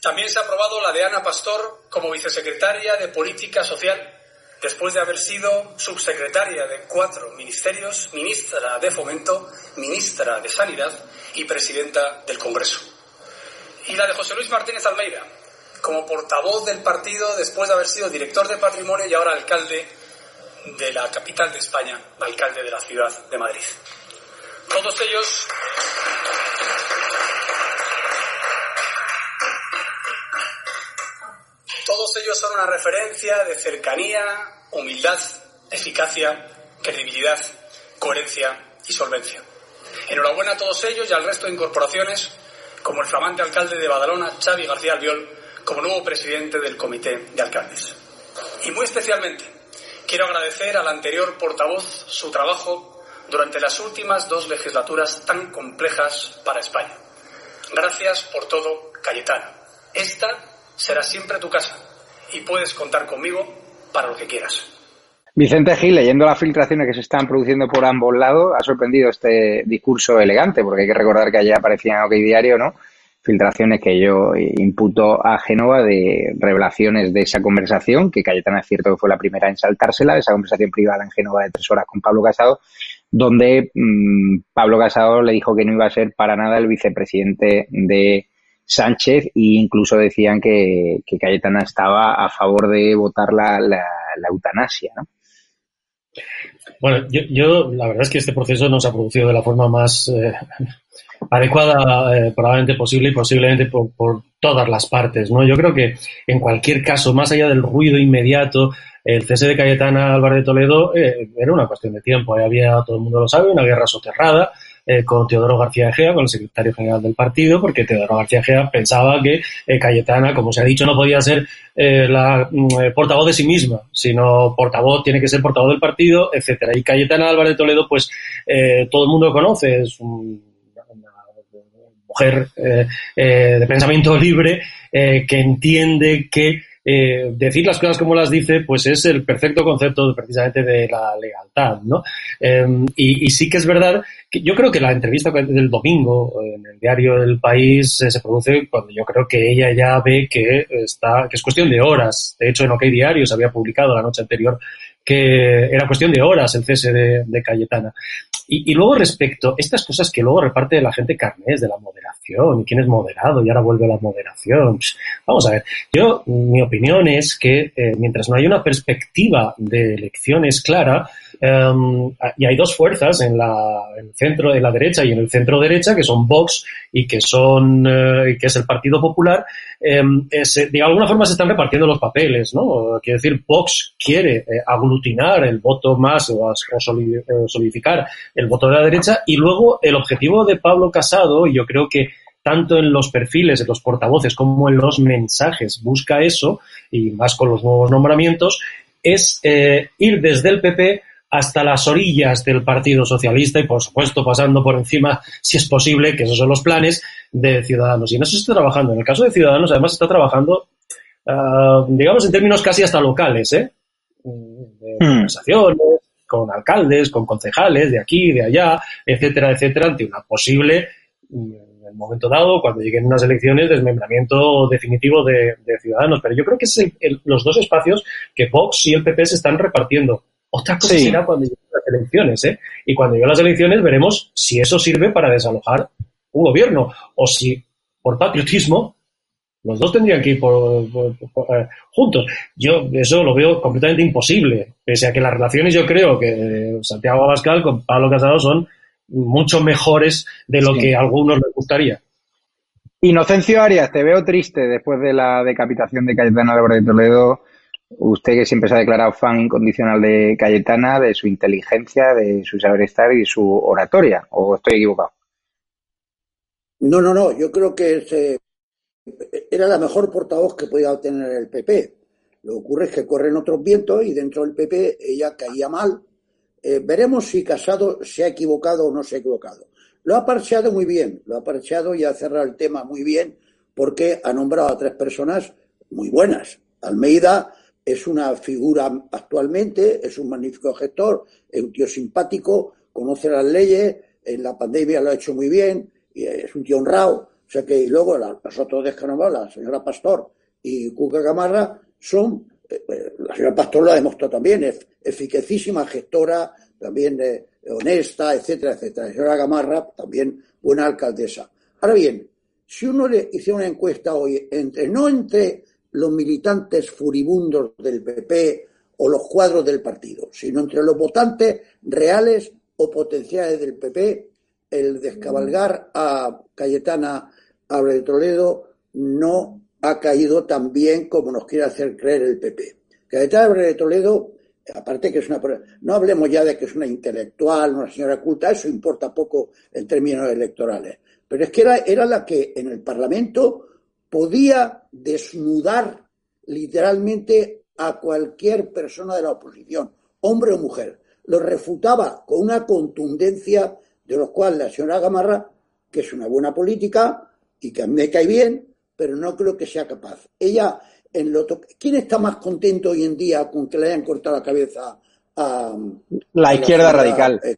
También se ha aprobado la de Ana Pastor como vicesecretaria de Política Social, después de haber sido subsecretaria de cuatro ministerios, ministra de Fomento, ministra de Sanidad y presidenta del Congreso. Y la de José Luis Martínez Almeida, como portavoz del partido después de haber sido director de patrimonio y ahora alcalde de la capital de España, alcalde de la ciudad de Madrid. Todos ellos Todos ellos son una referencia de cercanía, humildad, eficacia, credibilidad, coherencia y solvencia. Enhorabuena a todos ellos y al resto de incorporaciones, como el flamante alcalde de Badalona, Xavi García Albiol, como nuevo presidente del Comité de Alcaldes. Y muy especialmente quiero agradecer al anterior portavoz su trabajo durante las últimas dos legislaturas tan complejas para España. Gracias por todo, Cayetana. Esta será siempre tu casa y puedes contar conmigo para lo que quieras. Vicente Gil, leyendo las filtraciones que se están produciendo por ambos lados, ha sorprendido este discurso elegante, porque hay que recordar que ayer aparecía en OK Diario, ¿no? Filtraciones que yo imputo a Génova de revelaciones de esa conversación, que Cayetana es cierto que fue la primera en saltársela, esa conversación privada en Génova de tres horas con Pablo Casado, donde mmm, Pablo Casado le dijo que no iba a ser para nada el vicepresidente de Sánchez e incluso decían que, que, Cayetana estaba a favor de votar la, la, la eutanasia, ¿no? Bueno, yo, yo, la verdad es que este proceso no se ha producido de la forma más eh, adecuada eh, probablemente posible y posiblemente por, todas las partes, ¿no? Yo creo que en cualquier caso, más allá del ruido inmediato, el cese de Cayetana Álvarez de Toledo eh, era una cuestión de tiempo. Había, todo el mundo lo sabe, una guerra soterrada eh, con Teodoro García Gea, con el secretario general del partido, porque Teodoro García Gea pensaba que eh, Cayetana, como se ha dicho, no podía ser eh, la mm, portavoz de sí misma, sino portavoz, tiene que ser portavoz del partido, etcétera. Y Cayetana Álvarez Toledo, pues todo el mundo conoce, es un, una mujer de pensamiento libre que entiende que eh, decir las cosas como las dice, pues es el perfecto concepto precisamente de la legaltad, ¿no? Eh, y, y, sí que es verdad que yo creo que la entrevista del domingo en el diario del País eh, se produce cuando yo creo que ella ya ve que está, que es cuestión de horas. De hecho, en OK Diario se había publicado la noche anterior que era cuestión de horas el cese de, Cayetana. Y, luego respecto estas cosas que luego reparte la gente carnés de la moderación y quién es moderado y ahora vuelve la moderación. Pues, vamos a ver, yo, mi opinión es que eh, mientras no haya una perspectiva de elecciones clara, em, y hay dos fuerzas en, la, en el centro de la derecha y en el centro derecha, que son Vox y que son eh, que es el Partido Popular, em, de alguna forma se están repartiendo los papeles, ¿no? Quiere decir, Vox quiere eh, aglutinar el voto más o, solidificar el voto de la derecha y luego el objetivo de Pablo Casado, yo creo que tanto en los perfiles, en los portavoces, como en los mensajes busca eso, y más con los nuevos nombramientos, es eh, ir desde el PP hasta las orillas del Partido Socialista y, por supuesto, pasando por encima, si es posible, que esos son los planes de Ciudadanos. Y en eso se está trabajando. En el caso de Ciudadanos, además, está trabajando, ah, digamos, en términos casi hasta locales, ¿eh? De hmm. conversaciones, con alcaldes, con concejales de aquí, de allá, etcétera, etcétera, ante una posible el momento dado, cuando lleguen unas elecciones, desmembramiento definitivo de, Ciudadanos. Pero yo creo que es los dos espacios que Vox y el PP se están repartiendo. Otra cosa será cuando lleguen las elecciones, ¿eh? Y cuando lleguen las elecciones veremos si eso sirve para desalojar un gobierno o si, por patriotismo, los dos tendrían que ir por, eh, juntos. Yo eso lo veo completamente imposible, pese a que las relaciones yo creo que Santiago Abascal con Pablo Casado son mucho mejores de lo que a algunos les gustaría. Inocencio Arias, te veo triste después de la decapitación de Álvarez de Toledo. Usted que siempre se ha declarado fan incondicional de Cayetana, de su inteligencia, de su saber estar y su oratoria, ¿o estoy equivocado? No, no, no, yo creo que era la mejor portavoz que podía obtener el PP. Lo que ocurre es que corren otros vientos y dentro del PP ella caía mal eh, veremos si Casado se ha equivocado o no se ha equivocado. Lo ha parcheado muy bien, lo ha parcheado y ha cerrado el tema muy bien porque ha nombrado a tres personas muy buenas. Almeida es una figura actualmente, es un magnífico gestor, es un tío simpático, conoce las leyes, en la pandemia lo ha hecho muy bien, y es un tío honrado. O sea que y luego los otros de la señora Pastor y Cuca Gamarra, son eh, la señora Pastor lo ha demostrado también, es eficacísima gestora, también eh, honesta, etcétera, etcétera. La señora Gamarra, también buena alcaldesa. Ahora bien, si uno le hiciera una encuesta hoy, entre, no entre los militantes furibundos del PP o los cuadros del partido, sino entre los votantes reales o potenciales del PP, el descabalgar a Cayetana Abre de Toledo no ha caído tan bien como nos quiere hacer creer el PP. Cayetana de Toledo, aparte que es una... No hablemos ya de que es una intelectual, una señora culta, eso importa poco en términos electorales. Pero es que era, era la que en el Parlamento podía desnudar literalmente a cualquier persona de la oposición, hombre o mujer. Lo refutaba con una contundencia de los cuales la señora Gamarra, que es una buena política y que a mí me cae bien, pero no creo que sea capaz. Ella, en lo ¿quién está más contento hoy en día con que le hayan cortado la cabeza a la izquierda radical? Eh,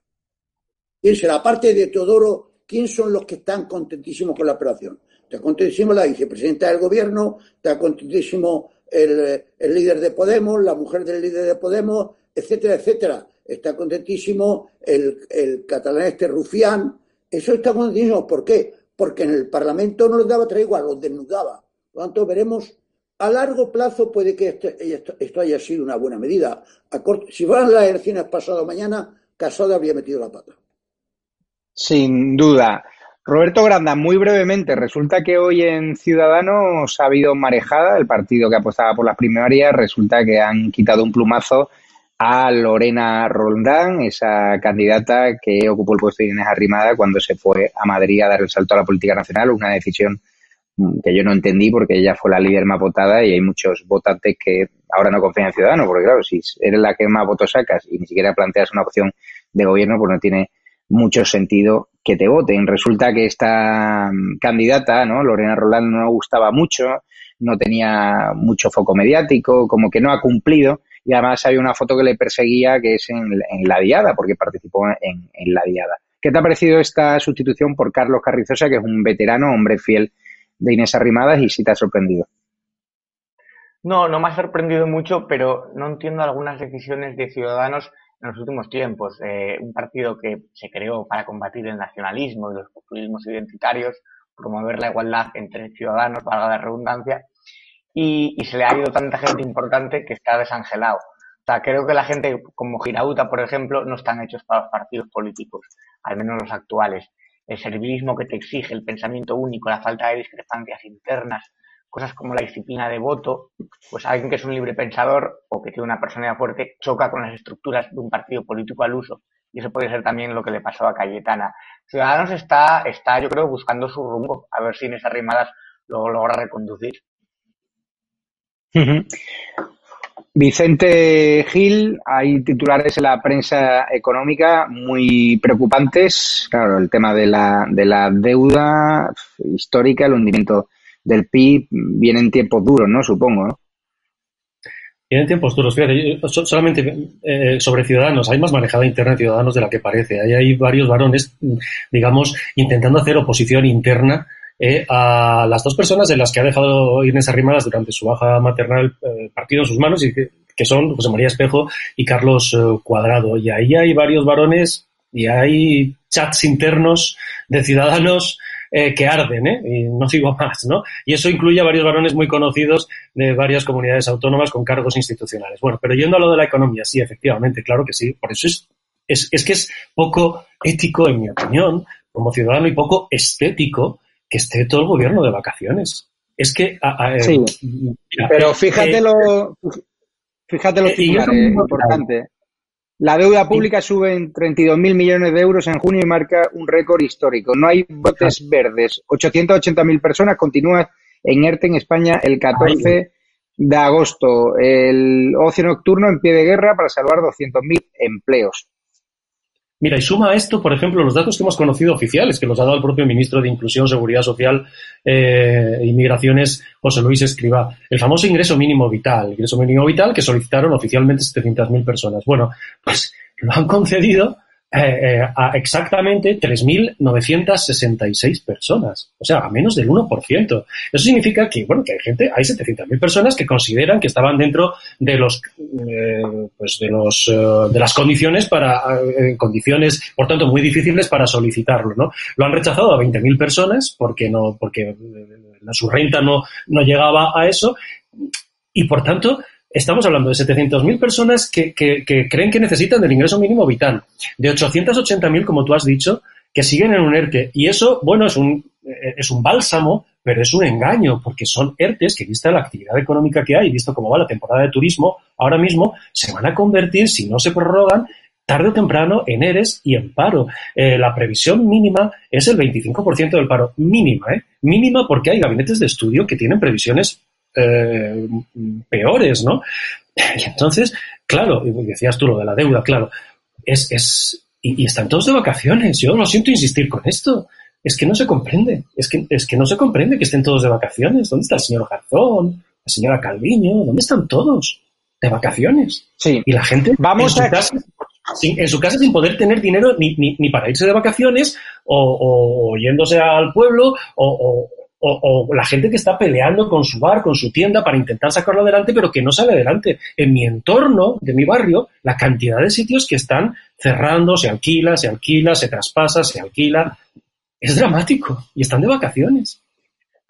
¿Quién será? Aparte de Teodoro, ¿quién son los que están contentísimos con la operación? Está contentísimo la vicepresidenta del gobierno, está contentísimo el, líder de Podemos, la mujer del líder de Podemos, etcétera, etcétera. Está contentísimo el, el catalán este rufián. Eso está contentísimo. ¿Por qué? porque en el Parlamento no les daba tregua, los desnudaba. Por lo tanto, veremos a largo plazo puede que esto, esto, haya sido una buena medida. si fueran las elecciones pasado mañana, Casado habría metido la pata. Sin duda. Roberto Granda, muy brevemente, resulta que hoy en Ciudadanos ha habido marejada, el partido que apostaba por las primarias, resulta que han quitado un plumazo a Lorena Roldán, esa candidata que ocupó el puesto de Inés Arrimada cuando se fue a Madrid a dar el salto a la política nacional, una decisión mm, que yo no entendí porque ella fue la líder más votada y hay muchos votantes que ahora no confían en Ciudadanos, porque claro, si eres la que más votos sacas y ni siquiera planteas una opción de gobierno, pues no tiene mucho sentido que te voten. Resulta que esta candidata, ¿no? Lorena Roldán no gustaba mucho, no tenía mucho foco mediático, como que no ha cumplido y además hay una foto que le perseguía que es en, la diada, porque participó en, la diada. ¿Qué te ha parecido esta sustitución por Carlos Carrizosa, que es un veterano, hombre fiel de Inés Arrimadas, y si te ha sorprendido? No, no me ha sorprendido mucho, pero no entiendo algunas decisiones de Ciudadanos en los últimos tiempos. Eh, un partido que se creó para combatir el nacionalismo y los populismos identitarios, promover la igualdad entre ciudadanos, valga la redundancia, y, se le ha ido tanta gente importante que está desangelado. O sea, creo que la gente como Girauta, por ejemplo, no están hechos para los partidos políticos, al menos los actuales. El servilismo que te exige, el pensamiento único, la falta de discrepancias internas, cosas como la disciplina de voto, pues alguien que es un libre pensador o que tiene una personalidad fuerte choca con las estructuras de un partido político al uso. Y eso puede ser también lo que le pasó a Cayetana. Ciudadanos está, está yo creo, buscando su rumbo, a ver si en esas rimadas lo logra reconducir. Vicente Gil, hay titulares en la prensa económica muy preocupantes. Claro, el tema de la, de la deuda histórica, el hundimiento del PIB, vienen tiempos duros, ¿no? Supongo, ¿no? Vienen tiempos duros. Fíjate, solamente eh, sobre Ciudadanos, hay más manejada interna de Ciudadanos de la que parece. Ahí hay varios varones, digamos, intentando hacer oposición interna eh, a las dos personas en las que ha dejado Inés Arrimadas durante su baja maternal eh, partido en sus manos y que, son José María Espejo y Carlos eh, Cuadrado. Y ahí hay varios varones y hay chats internos de ciudadanos que arden, ¿eh? y no digo más, ¿no? Y eso incluye a varios varones muy conocidos de varias comunidades autónomas con cargos institucionales. Bueno, pero yendo a lo de la economía, sí, efectivamente, claro que sí. Por eso es, es, es que es poco ético, en mi opinión, como ciudadano y poco estético que esté todo el gobierno de vacaciones. Es que... sí, pero fíjate eh, lo, fíjate lo que es importante. La deuda pública sube en 32.000 millones de euros en junio y marca un récord histórico. No hay botes verdes. 880.000 personas continúan en ERTE en España el 14 de agosto. El ocio nocturno en pie de guerra para salvar 200.000 empleos. Mira, y suma a esto, por ejemplo, los datos que hemos conocido oficiales, que los ha dado el propio ministro de Inclusión, Seguridad Social e Inmigraciones, José Luis Escriba, el famoso ingreso mínimo vital, ingreso mínimo vital que solicitaron oficialmente 700.000 personas. Bueno, pues lo han concedido eh, eh, a exactamente 3.966 personas, o sea, a menos del 1%. Eso significa que, bueno, que hay gente, hay 700.000 personas que consideran que estaban dentro de los, eh, pues de los, de las condiciones para, condiciones, por tanto, muy difíciles para solicitarlo, ¿no? Lo han rechazado a 20.000 personas porque no, porque su renta no, no llegaba a eso y, por tanto, Estamos hablando de 700.000 personas que, creen que necesitan el ingreso mínimo vital, de 880.000, como tú has dicho, que siguen en un ERTE. Y eso, bueno, es un, eh, es un bálsamo, pero es un engaño, porque son ERTES que, vista la actividad económica que hay, visto cómo va la temporada de turismo, ahora mismo se van a convertir, si no se prorrogan, tarde o temprano en ERES y en paro. Eh, la previsión mínima es el 25% del paro. Mínima, ¿eh? Mínima porque hay gabinetes de estudio que tienen previsiones eh, peores, ¿no? Y entonces, claro, decías tú lo de la deuda, claro, es, es y, están todos de vacaciones. Yo lo siento insistir con esto. Es que no se comprende, es que, es que no se comprende que estén todos de vacaciones. ¿Dónde está el señor Garzón? La señora Calviño, ¿dónde están todos? De vacaciones. Sí. Y la gente Vamos en, a... su casa, sin, en su casa sin poder tener dinero ni, ni, ni para irse de vacaciones o, o, yéndose al pueblo o, o, la gente que está peleando con su bar, con su tienda para intentar sacarlo adelante, pero que no sale adelante. En mi entorno, de mi barrio, la cantidad de sitios que están cerrando, se alquila, se alquila, se traspasa, se alquila, es dramático y están de vacaciones.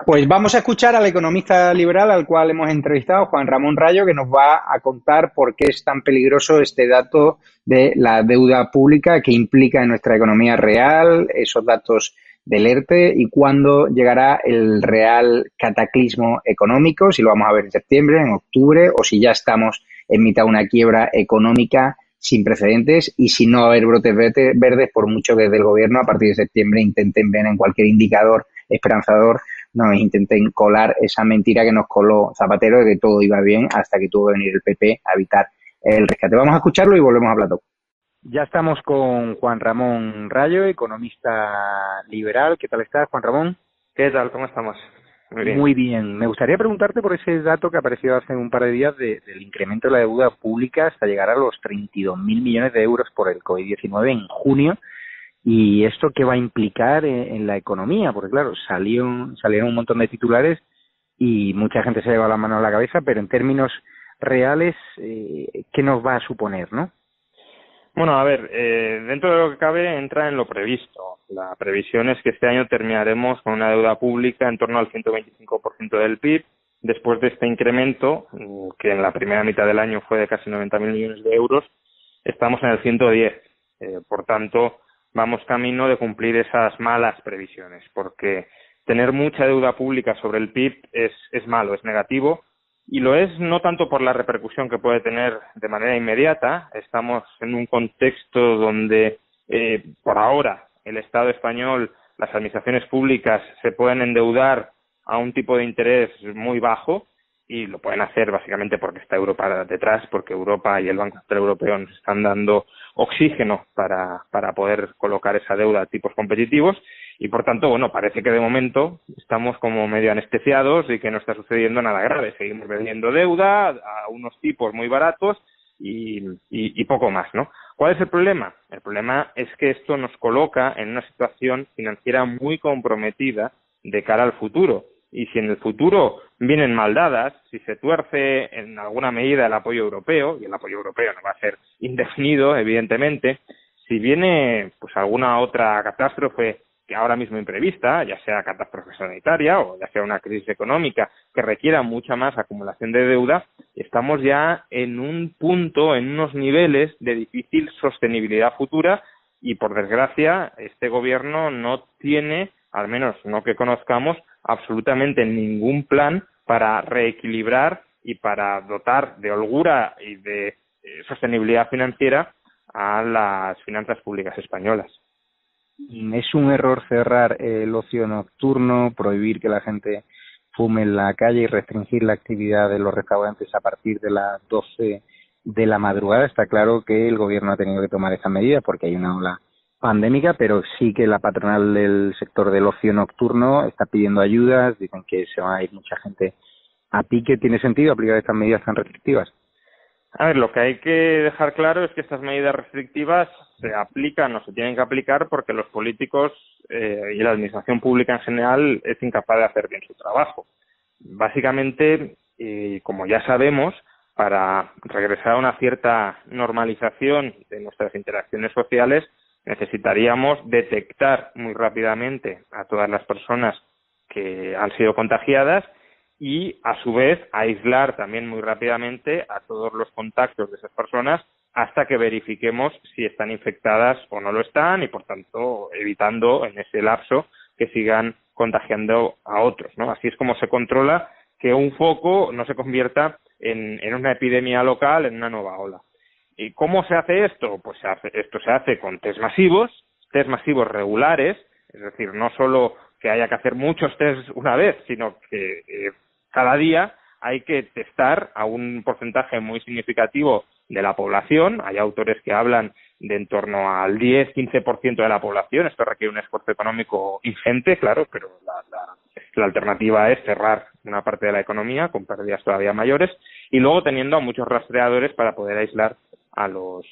Pues vamos a escuchar al economista liberal al cual hemos entrevistado, Juan Ramón Rayo, que nos va a contar por qué es tan peligroso este dato de la deuda pública que implica en nuestra economía real, esos datos del ERTE y cuándo llegará el real cataclismo económico, si lo vamos a ver en septiembre, en octubre o si ya estamos en mitad de una quiebra económica sin precedentes y si no va a haber brotes verdes por mucho que desde el gobierno a partir de septiembre intenten ver en cualquier indicador esperanzador nos intenten colar esa mentira que nos coló Zapatero de que todo iba bien hasta que tuvo que venir el PP a evitar el rescate. Vamos a escucharlo y volvemos a Plató. Ya estamos con Juan Ramón Rayo, economista liberal. ¿Qué tal estás, Juan Ramón? ¿Qué tal? ¿Cómo estamos? Muy bien. Muy bien. Me gustaría preguntarte por ese dato que apareció hace un par de días del incremento de la deuda pública hasta llegar a los 32.000 millones de euros por el COVID-19 en junio. ¿Y esto qué va a implicar en, la economía? Porque claro, salió, salieron un montón de titulares y mucha gente se lleva la mano a la cabeza, pero en términos reales, eh, ¿qué nos va a suponer, no? Bueno, a ver, eh, dentro de lo que cabe entra en lo previsto. La previsión es que este año terminaremos con una deuda pública en torno al 125% del PIB, después de este incremento, mm, que en la primera mitad del año fue de casi 90.000 millones de euros, estamos en el 110. Eh, por tanto, vamos camino de cumplir esas malas previsiones, porque tener mucha deuda pública sobre el PIB es, es malo, es negativo, y lo es no tanto por la repercusión que puede tener de manera inmediata, estamos en un contexto donde, eh, por ahora, el Estado español, las administraciones públicas se pueden endeudar a un tipo de interés muy bajo y lo pueden hacer básicamente porque está Europa detrás, porque Europa y el Banco Central Europeo nos están dando oxígeno para, para poder colocar esa deuda a tipos competitivos y por tanto, bueno, parece que de momento estamos como medio anestesiados y que no está sucediendo nada grave. Seguimos vendiendo deuda a unos tipos muy baratos y, y poco más, ¿no? ¿Cuál es el problema? El problema es que esto nos coloca en una situación financiera muy comprometida de cara al futuro y si en el futuro vienen mal dadas, si se tuerce en alguna medida el apoyo europeo, y el apoyo europeo no va a ser indefinido, evidentemente, si viene pues alguna otra catástrofe ahora mismo imprevista, ya sea catástrofe sanitaria o ya sea una crisis económica que requiera mucha más acumulación de deuda, estamos ya en un punto, en unos niveles de difícil sostenibilidad futura y por desgracia este gobierno no tiene, al menos no que conozcamos, absolutamente ningún plan para reequilibrar y para dotar de holgura y de eh, sostenibilidad financiera a las finanzas públicas españolas. ¿Es un error cerrar el ocio nocturno, prohibir que la gente fume en la calle y restringir la actividad de los restaurantes a partir de las 12 de la madrugada? Está claro que el gobierno ha tenido que tomar esa medida porque hay una ola pandémica, pero sí que la patronal del sector del ocio nocturno está pidiendo ayudas, dicen que se va a ir mucha gente a pique. ¿Tiene sentido aplicar estas medidas tan restrictivas? A ver, lo que hay que dejar claro es que estas medidas restrictivas se aplican o se tienen que aplicar porque los políticos eh, y la administración pública en general es incapaz de hacer bien su trabajo. Básicamente, y como ya sabemos, para regresar a una cierta normalización de nuestras interacciones sociales, necesitaríamos detectar muy rápidamente a todas las personas que han sido contagiadas y a su vez aislar también muy rápidamente a todos los contactos de esas personas hasta que verifiquemos si están infectadas o no lo están y por tanto evitando en ese lapso que sigan contagiando a otros, ¿no? Así es como se controla que un foco no se convierta en, en una epidemia local, en una nueva ola. ¿Y cómo se hace esto? Pues se hace, esto se hace con test masivos, test masivos regulares, es decir, no solo que haya que hacer muchos test una vez, sino que eh, cada día hay que testar a un porcentaje muy significativo de la población. Hay autores que hablan de en torno al 10-15% de la población. Esto requiere un esfuerzo económico ingente, claro, pero la, alternativa es cerrar una parte de la economía con pérdidas todavía mayores y luego teniendo a muchos rastreadores para poder aislar a los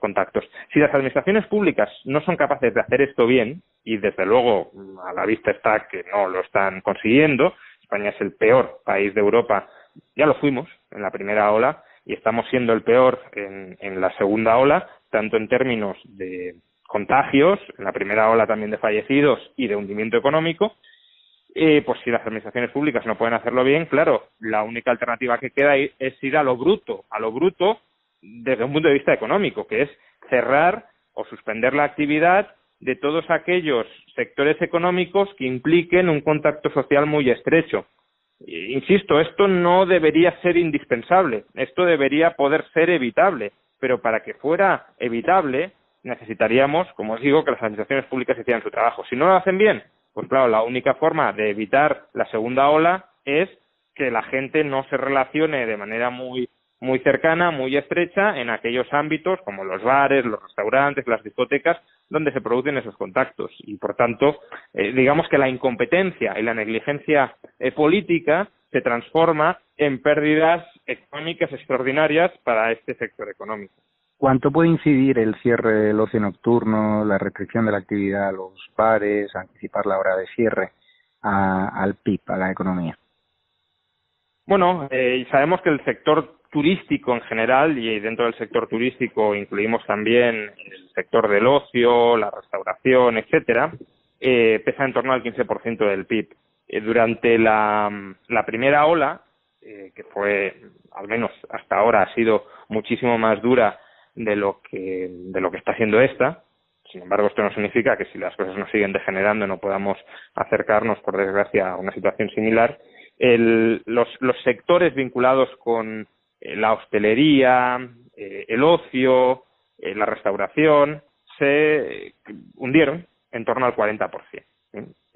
contactos. Si las administraciones públicas no son capaces de hacer esto bien, y desde luego a la vista está que no lo están consiguiendo, España es el peor país de Europa, ya lo fuimos en la primera ola y estamos siendo el peor en, la segunda ola, tanto en términos de contagios, en la primera ola también de fallecidos y de hundimiento económico, eh, pues si las administraciones públicas no pueden hacerlo bien, claro, la única alternativa que queda es ir a lo bruto, a lo bruto desde un punto de vista económico, que es cerrar o suspender la actividad de todos aquellos sectores económicos que impliquen un contacto social muy estrecho. Insisto, esto no debería ser indispensable, esto debería poder ser evitable, pero para que fuera evitable necesitaríamos, como os digo, que las administraciones públicas hicieran su trabajo. Si no lo hacen bien, pues claro, la única forma de evitar la segunda ola es que la gente no se relacione de manera muy muy cercana, muy estrecha en aquellos ámbitos como los bares, los restaurantes, las discotecas, donde se producen esos contactos. Y por tanto, eh, digamos que la incompetencia y la negligencia eh, política se transforma en pérdidas económicas extraordinarias para este sector económico. ¿Cuánto puede incidir el cierre del ocio nocturno, la restricción de la actividad a los bares, anticipar la hora de cierre a, al PIB, a la economía? Bueno, eh, sabemos que el sector turístico en general y dentro del sector turístico incluimos también el sector del ocio, la restauración, etcétera, eh, pesa en torno al 15% del PIB. Eh, durante la, primera ola eh, que fue, al menos hasta ahora, ha sido muchísimo más dura de lo que, de lo que está siendo esta. Sin embargo, esto no significa que si las cosas no siguen degenerando no podamos acercarnos, por desgracia, a una situación similar. El, los, los sectores vinculados con la hostelería, eh, el ocio, eh, la restauración, se hundieron en torno al 40%.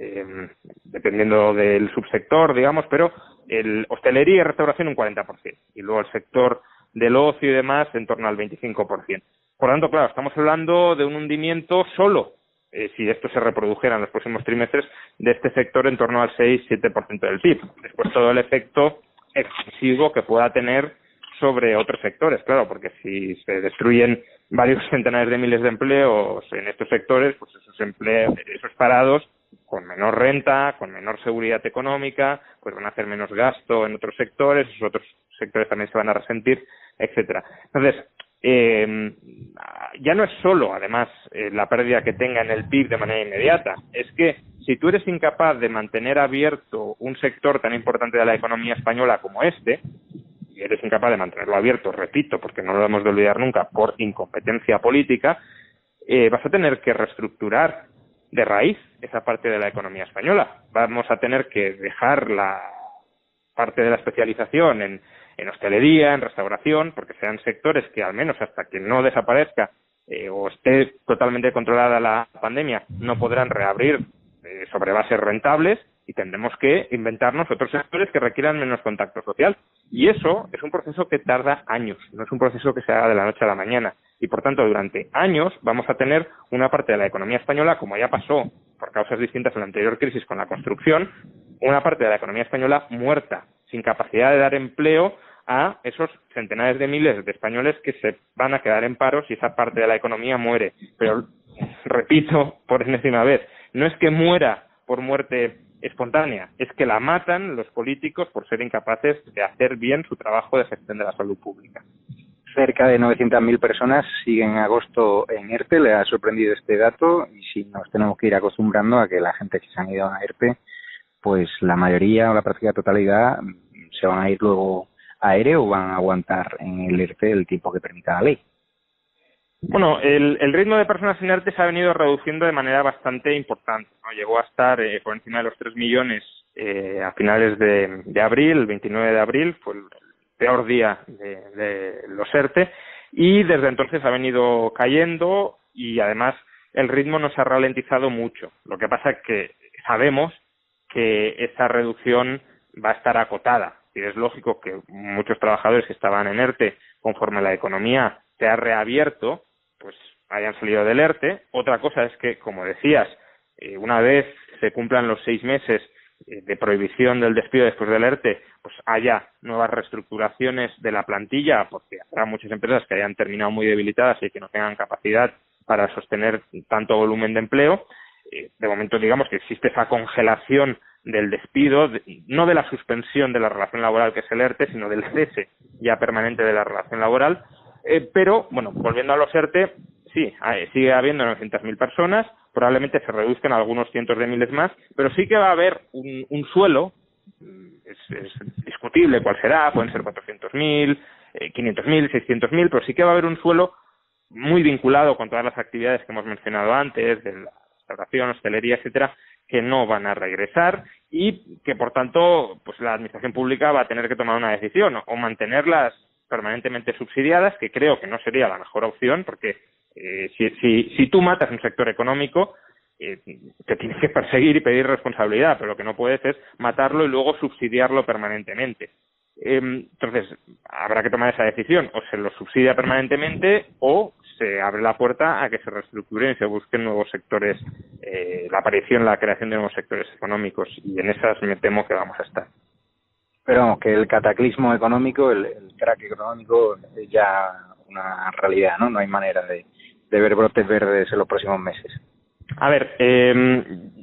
Eh, dependiendo del subsector, digamos, pero el hostelería y restauración un 40%, y luego el sector del ocio y demás en torno al 25%. Por lo tanto, claro, estamos hablando de un hundimiento solo, eh, si esto se reprodujera en los próximos trimestres, de este sector en torno al 6-7% del PIB. Después todo el efecto excesivo que pueda tener sobre otros sectores, claro, porque si se destruyen varios centenares de miles de empleos en estos sectores, pues esos empleos, esos parados con menor renta, con menor seguridad económica, pues van a hacer menos gasto en otros sectores, esos otros sectores también se van a resentir, etcétera. Entonces, eh, ya no es solo, además, eh, la pérdida que tenga en el PIB de manera inmediata, es que si tú eres incapaz de mantener abierto un sector tan importante de la economía española como este, eres incapaz de mantenerlo abierto, repito, porque no lo hemos de olvidar nunca, por incompetencia política, eh, vas a tener que reestructurar de raíz esa parte de la economía española. Vamos a tener que dejar la parte de la especialización en, en hostelería, en restauración, porque sean sectores que al menos hasta que no desaparezca eh, o esté totalmente controlada la pandemia, no podrán reabrir eh, sobre bases rentables y tendremos que inventarnos otros sectores que requieran menos contacto social. Y eso es un proceso que tarda años, no es un proceso que se haga de la noche a la mañana. Y por tanto, durante años vamos a tener una parte de la economía española, como ya pasó por causas distintas en la anterior crisis con la construcción, una parte de la economía española muerta, sin capacidad de dar empleo a esos centenares de miles de españoles que se van a quedar en paro si esa parte de la economía muere. Pero, repito por enésima vez, no es que muera por muerte espontánea, es que la matan los políticos por ser incapaces de hacer bien su trabajo de gestión de la salud pública. Cerca de 900.000 personas siguen en agosto en ERTE. Le ha sorprendido este dato y si nos tenemos que ir acostumbrando a que la gente que se han ido a ERTE, pues la mayoría o la práctica totalidad se van a ir luego a ERE o van a aguantar en el ERTE el tiempo que permita la ley. Bueno, el, el, ritmo de personas inertes se ha venido reduciendo de manera bastante importante. ¿no? Llegó a estar eh, por encima de los 3 millones eh, a finales de, abril, el 29 de abril, fue el peor día de, los ERTE, y desde entonces ha venido cayendo y además el ritmo no se ha ralentizado mucho. Lo que pasa es que sabemos que esa reducción va a estar acotada. Y es lógico que muchos trabajadores que estaban en ERTE, conforme la economía se ha reabierto, pues hayan salido del ERTE. Otra cosa es que, como decías, eh, una vez se cumplan los seis meses eh, de prohibición del despido después del ERTE, pues haya nuevas reestructuraciones de la plantilla, porque habrá muchas empresas que hayan terminado muy debilitadas y que no tengan capacidad para sostener tanto volumen de empleo. Eh, de momento, digamos que existe esa congelación del despido, no de la suspensión de la relación laboral que es el ERTE, sino del cese ya permanente de la relación laboral. Eh, pero, bueno, volviendo a los ERTE, sí, sigue habiendo 900.000 personas, probablemente se reduzcan algunos cientos de miles más, pero sí que va a haber un, un suelo, es, es, discutible cuál será, pueden ser 400.000, eh, 500.000, 600.000, pero sí que va a haber un suelo muy vinculado con todas las actividades que hemos mencionado antes, de la restauración, hostelería, etcétera, que no van a regresar y que por tanto pues la administración pública va a tener que tomar una decisión o mantenerlas permanentemente subsidiadas que creo que no sería la mejor opción porque eh, si, si, si tú matas un sector económico eh, te tienes que perseguir y pedir responsabilidad pero lo que no puedes es matarlo y luego subsidiarlo permanentemente. Eh, entonces habrá que tomar esa decisión. O se lo subsidia permanentemente o se abre la puerta a que se reestructuren y se busquen nuevos sectores, eh, la aparición, la creación de nuevos sectores económicos. Y en esas me temo que vamos a estar. Pero vamos, que el cataclismo económico, el, el crack económico es ya una realidad, ¿no? No hay manera de, de ver brotes verdes en los próximos meses. A ver, eh,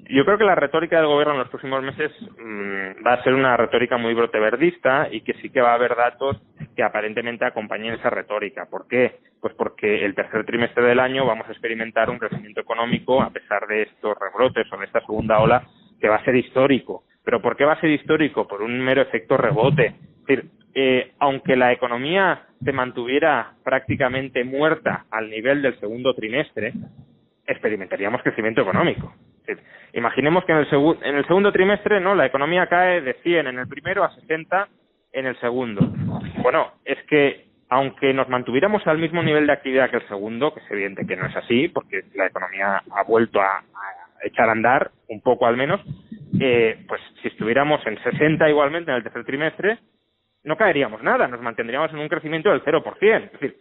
yo creo que la retórica del gobierno en los próximos meses mmm, va a ser una retórica muy broteverdista y que sí que va a haber datos que aparentemente acompañen esa retórica. ¿Por qué? Pues porque el tercer trimestre del año vamos a experimentar un crecimiento económico a pesar de estos rebrotes o de esta segunda ola que va a ser histórico. ¿Pero por qué va a ser histórico? Por un mero efecto rebote. Es decir, eh, aunque la economía se mantuviera prácticamente muerta al nivel del segundo trimestre, experimentaríamos crecimiento económico. Imaginemos que en el, en el segundo trimestre no la economía cae de 100 en el primero a 60 en el segundo. Bueno, es que aunque nos mantuviéramos al mismo nivel de actividad que el segundo, que es evidente que no es así, porque la economía ha vuelto a, echar a andar, un poco al menos, eh, pues si estuviéramos en 60 igualmente en el tercer trimestre, no caeríamos nada, nos mantendríamos en un crecimiento del 0%. Es decir,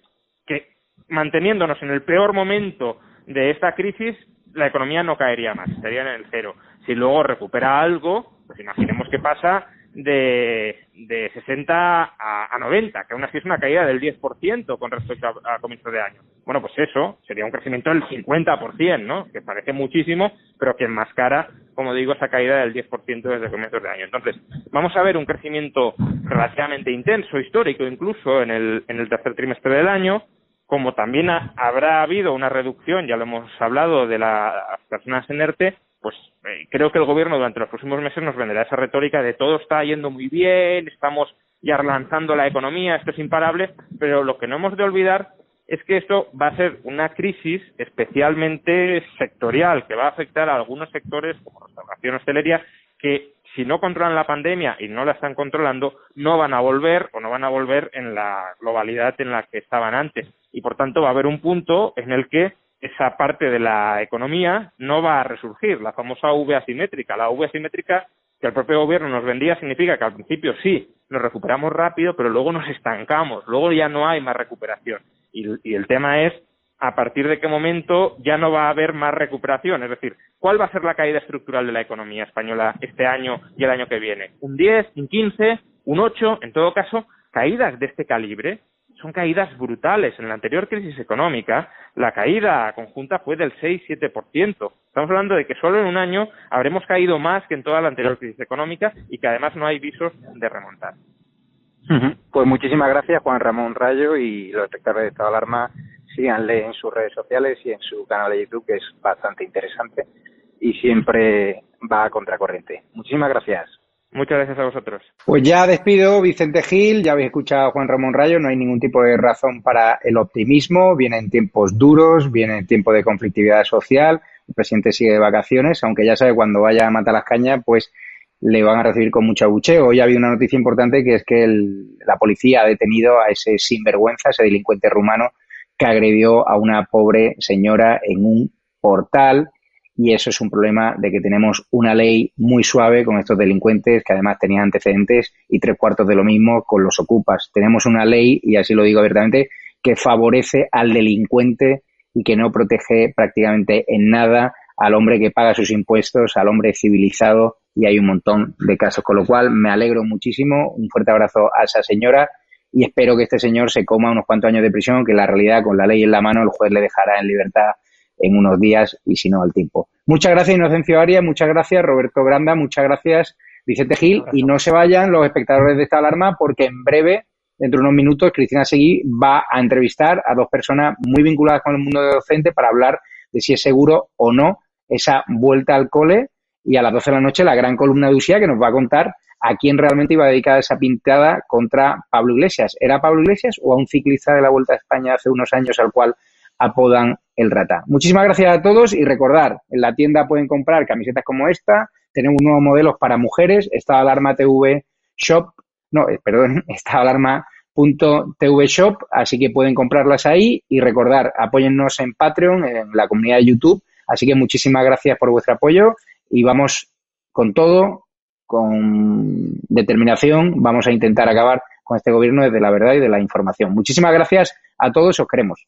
que manteniéndonos en el peor momento de esta crisis, la economía no caería más, estaría en el cero. Si luego recupera algo, pues imaginemos que pasa de, de 60 a, a 90, que aún así es una caída del 10% con respecto a, comienzo de año. Bueno, pues eso sería un crecimiento del 50%, ¿no? Que parece muchísimo, pero que enmascara, como digo, esa caída del 10% desde comienzos de año. Entonces, vamos a ver un crecimiento relativamente intenso, histórico incluso, en el, en el tercer trimestre del año, como también habrá habido una reducción, ya lo hemos hablado, de las personas en ERTE, pues eh, creo que el gobierno durante los próximos meses nos venderá esa retórica de todo está yendo muy bien, estamos ya relanzando la economía, esto es imparable, pero lo que no hemos de olvidar es que esto va a ser una crisis especialmente sectorial, que va a afectar a algunos sectores como restauración, hostelería, que si no controlan la pandemia y no la están controlando, no van a volver o no van a volver en la globalidad en la que estaban antes. Y por tanto va a haber un punto en el que esa parte de la economía no va a resurgir, la famosa V asimétrica. La V asimétrica que el propio gobierno nos vendía significa que al principio sí, nos recuperamos rápido, pero luego nos estancamos, luego ya no hay más recuperación. Y, el tema es a partir de qué momento ya no va a haber más recuperación. Es decir, ¿cuál va a ser la caída estructural de la economía española este año y el año que viene? ¿Un 10, un 15, un 8? En todo caso, caídas de este calibre son caídas brutales. En la anterior crisis económica, la caída conjunta fue del 6-7%. Estamos hablando de que solo en un año habremos caído más que en toda la anterior crisis económica y que además no hay visos de remontar. Pues muchísimas gracias, Juan Ramón Rayo, y los espectadores de Estado de Alarma, síganle en sus redes sociales y en su canal de YouTube, que es bastante interesante y siempre va a contracorriente. Muchísimas gracias. Muchas gracias a vosotros. Pues ya despido, Vicente Gil, ya habéis escuchado a Juan Ramón Rayo, no hay ningún tipo de razón para el optimismo, vienen tiempos duros, viene tiempo de conflictividad social, el presidente sigue de vacaciones, aunque ya sabe cuando vaya a matar las cañas, pues le van a recibir con mucho abucheo. Hoy había una noticia importante que es que la policía ha detenido a ese sinvergüenza, ese delincuente rumano que agredió a una pobre señora en un portal y eso es un problema de que tenemos una ley muy suave con estos delincuentes que además tenían antecedentes y tres cuartos de lo mismo con los ocupas. Tenemos una ley, y así lo digo abiertamente, que favorece al delincuente y que no protege prácticamente en nada al hombre que paga sus impuestos, al hombre civilizado y hay un montón de casos. Con lo cual me alegro muchísimo, un fuerte abrazo a esa señora y espero que este señor se coma unos cuantos años de prisión, que la realidad con la ley en la mano el juez le dejará en libertad en unos días y si no al tiempo. Muchas gracias Inocencio Arias, muchas gracias Roberto Granda, muchas gracias Vicente Gil y no se vayan los espectadores de esta alarma porque en breve, dentro de unos minutos, Cristina Seguí va a entrevistar a dos personas muy vinculadas con el mundo de docente para hablar de si es seguro o no esa vuelta al cole y a las 12 de la noche la gran columna de Usía que nos va a contar a quién realmente iba a dedicar esa pintada contra Pablo Iglesias. ¿Era Pablo Iglesias o a un ciclista de la Vuelta a España hace unos años al cual apodan el rata. Muchísimas gracias a todos y recordar, en la tienda pueden comprar camisetas como esta, tenemos nuevos modelos para mujeres, está Alarma TV Shop, no, eh, perdón, está alarma.tv Shop, así que pueden comprarlas ahí y recordar, apóyennos en Patreon, en la comunidad de YouTube, así que muchísimas gracias por vuestro apoyo y vamos con todo, con determinación, vamos a intentar acabar con este gobierno desde la verdad y de la información. Muchísimas gracias a todos, os queremos.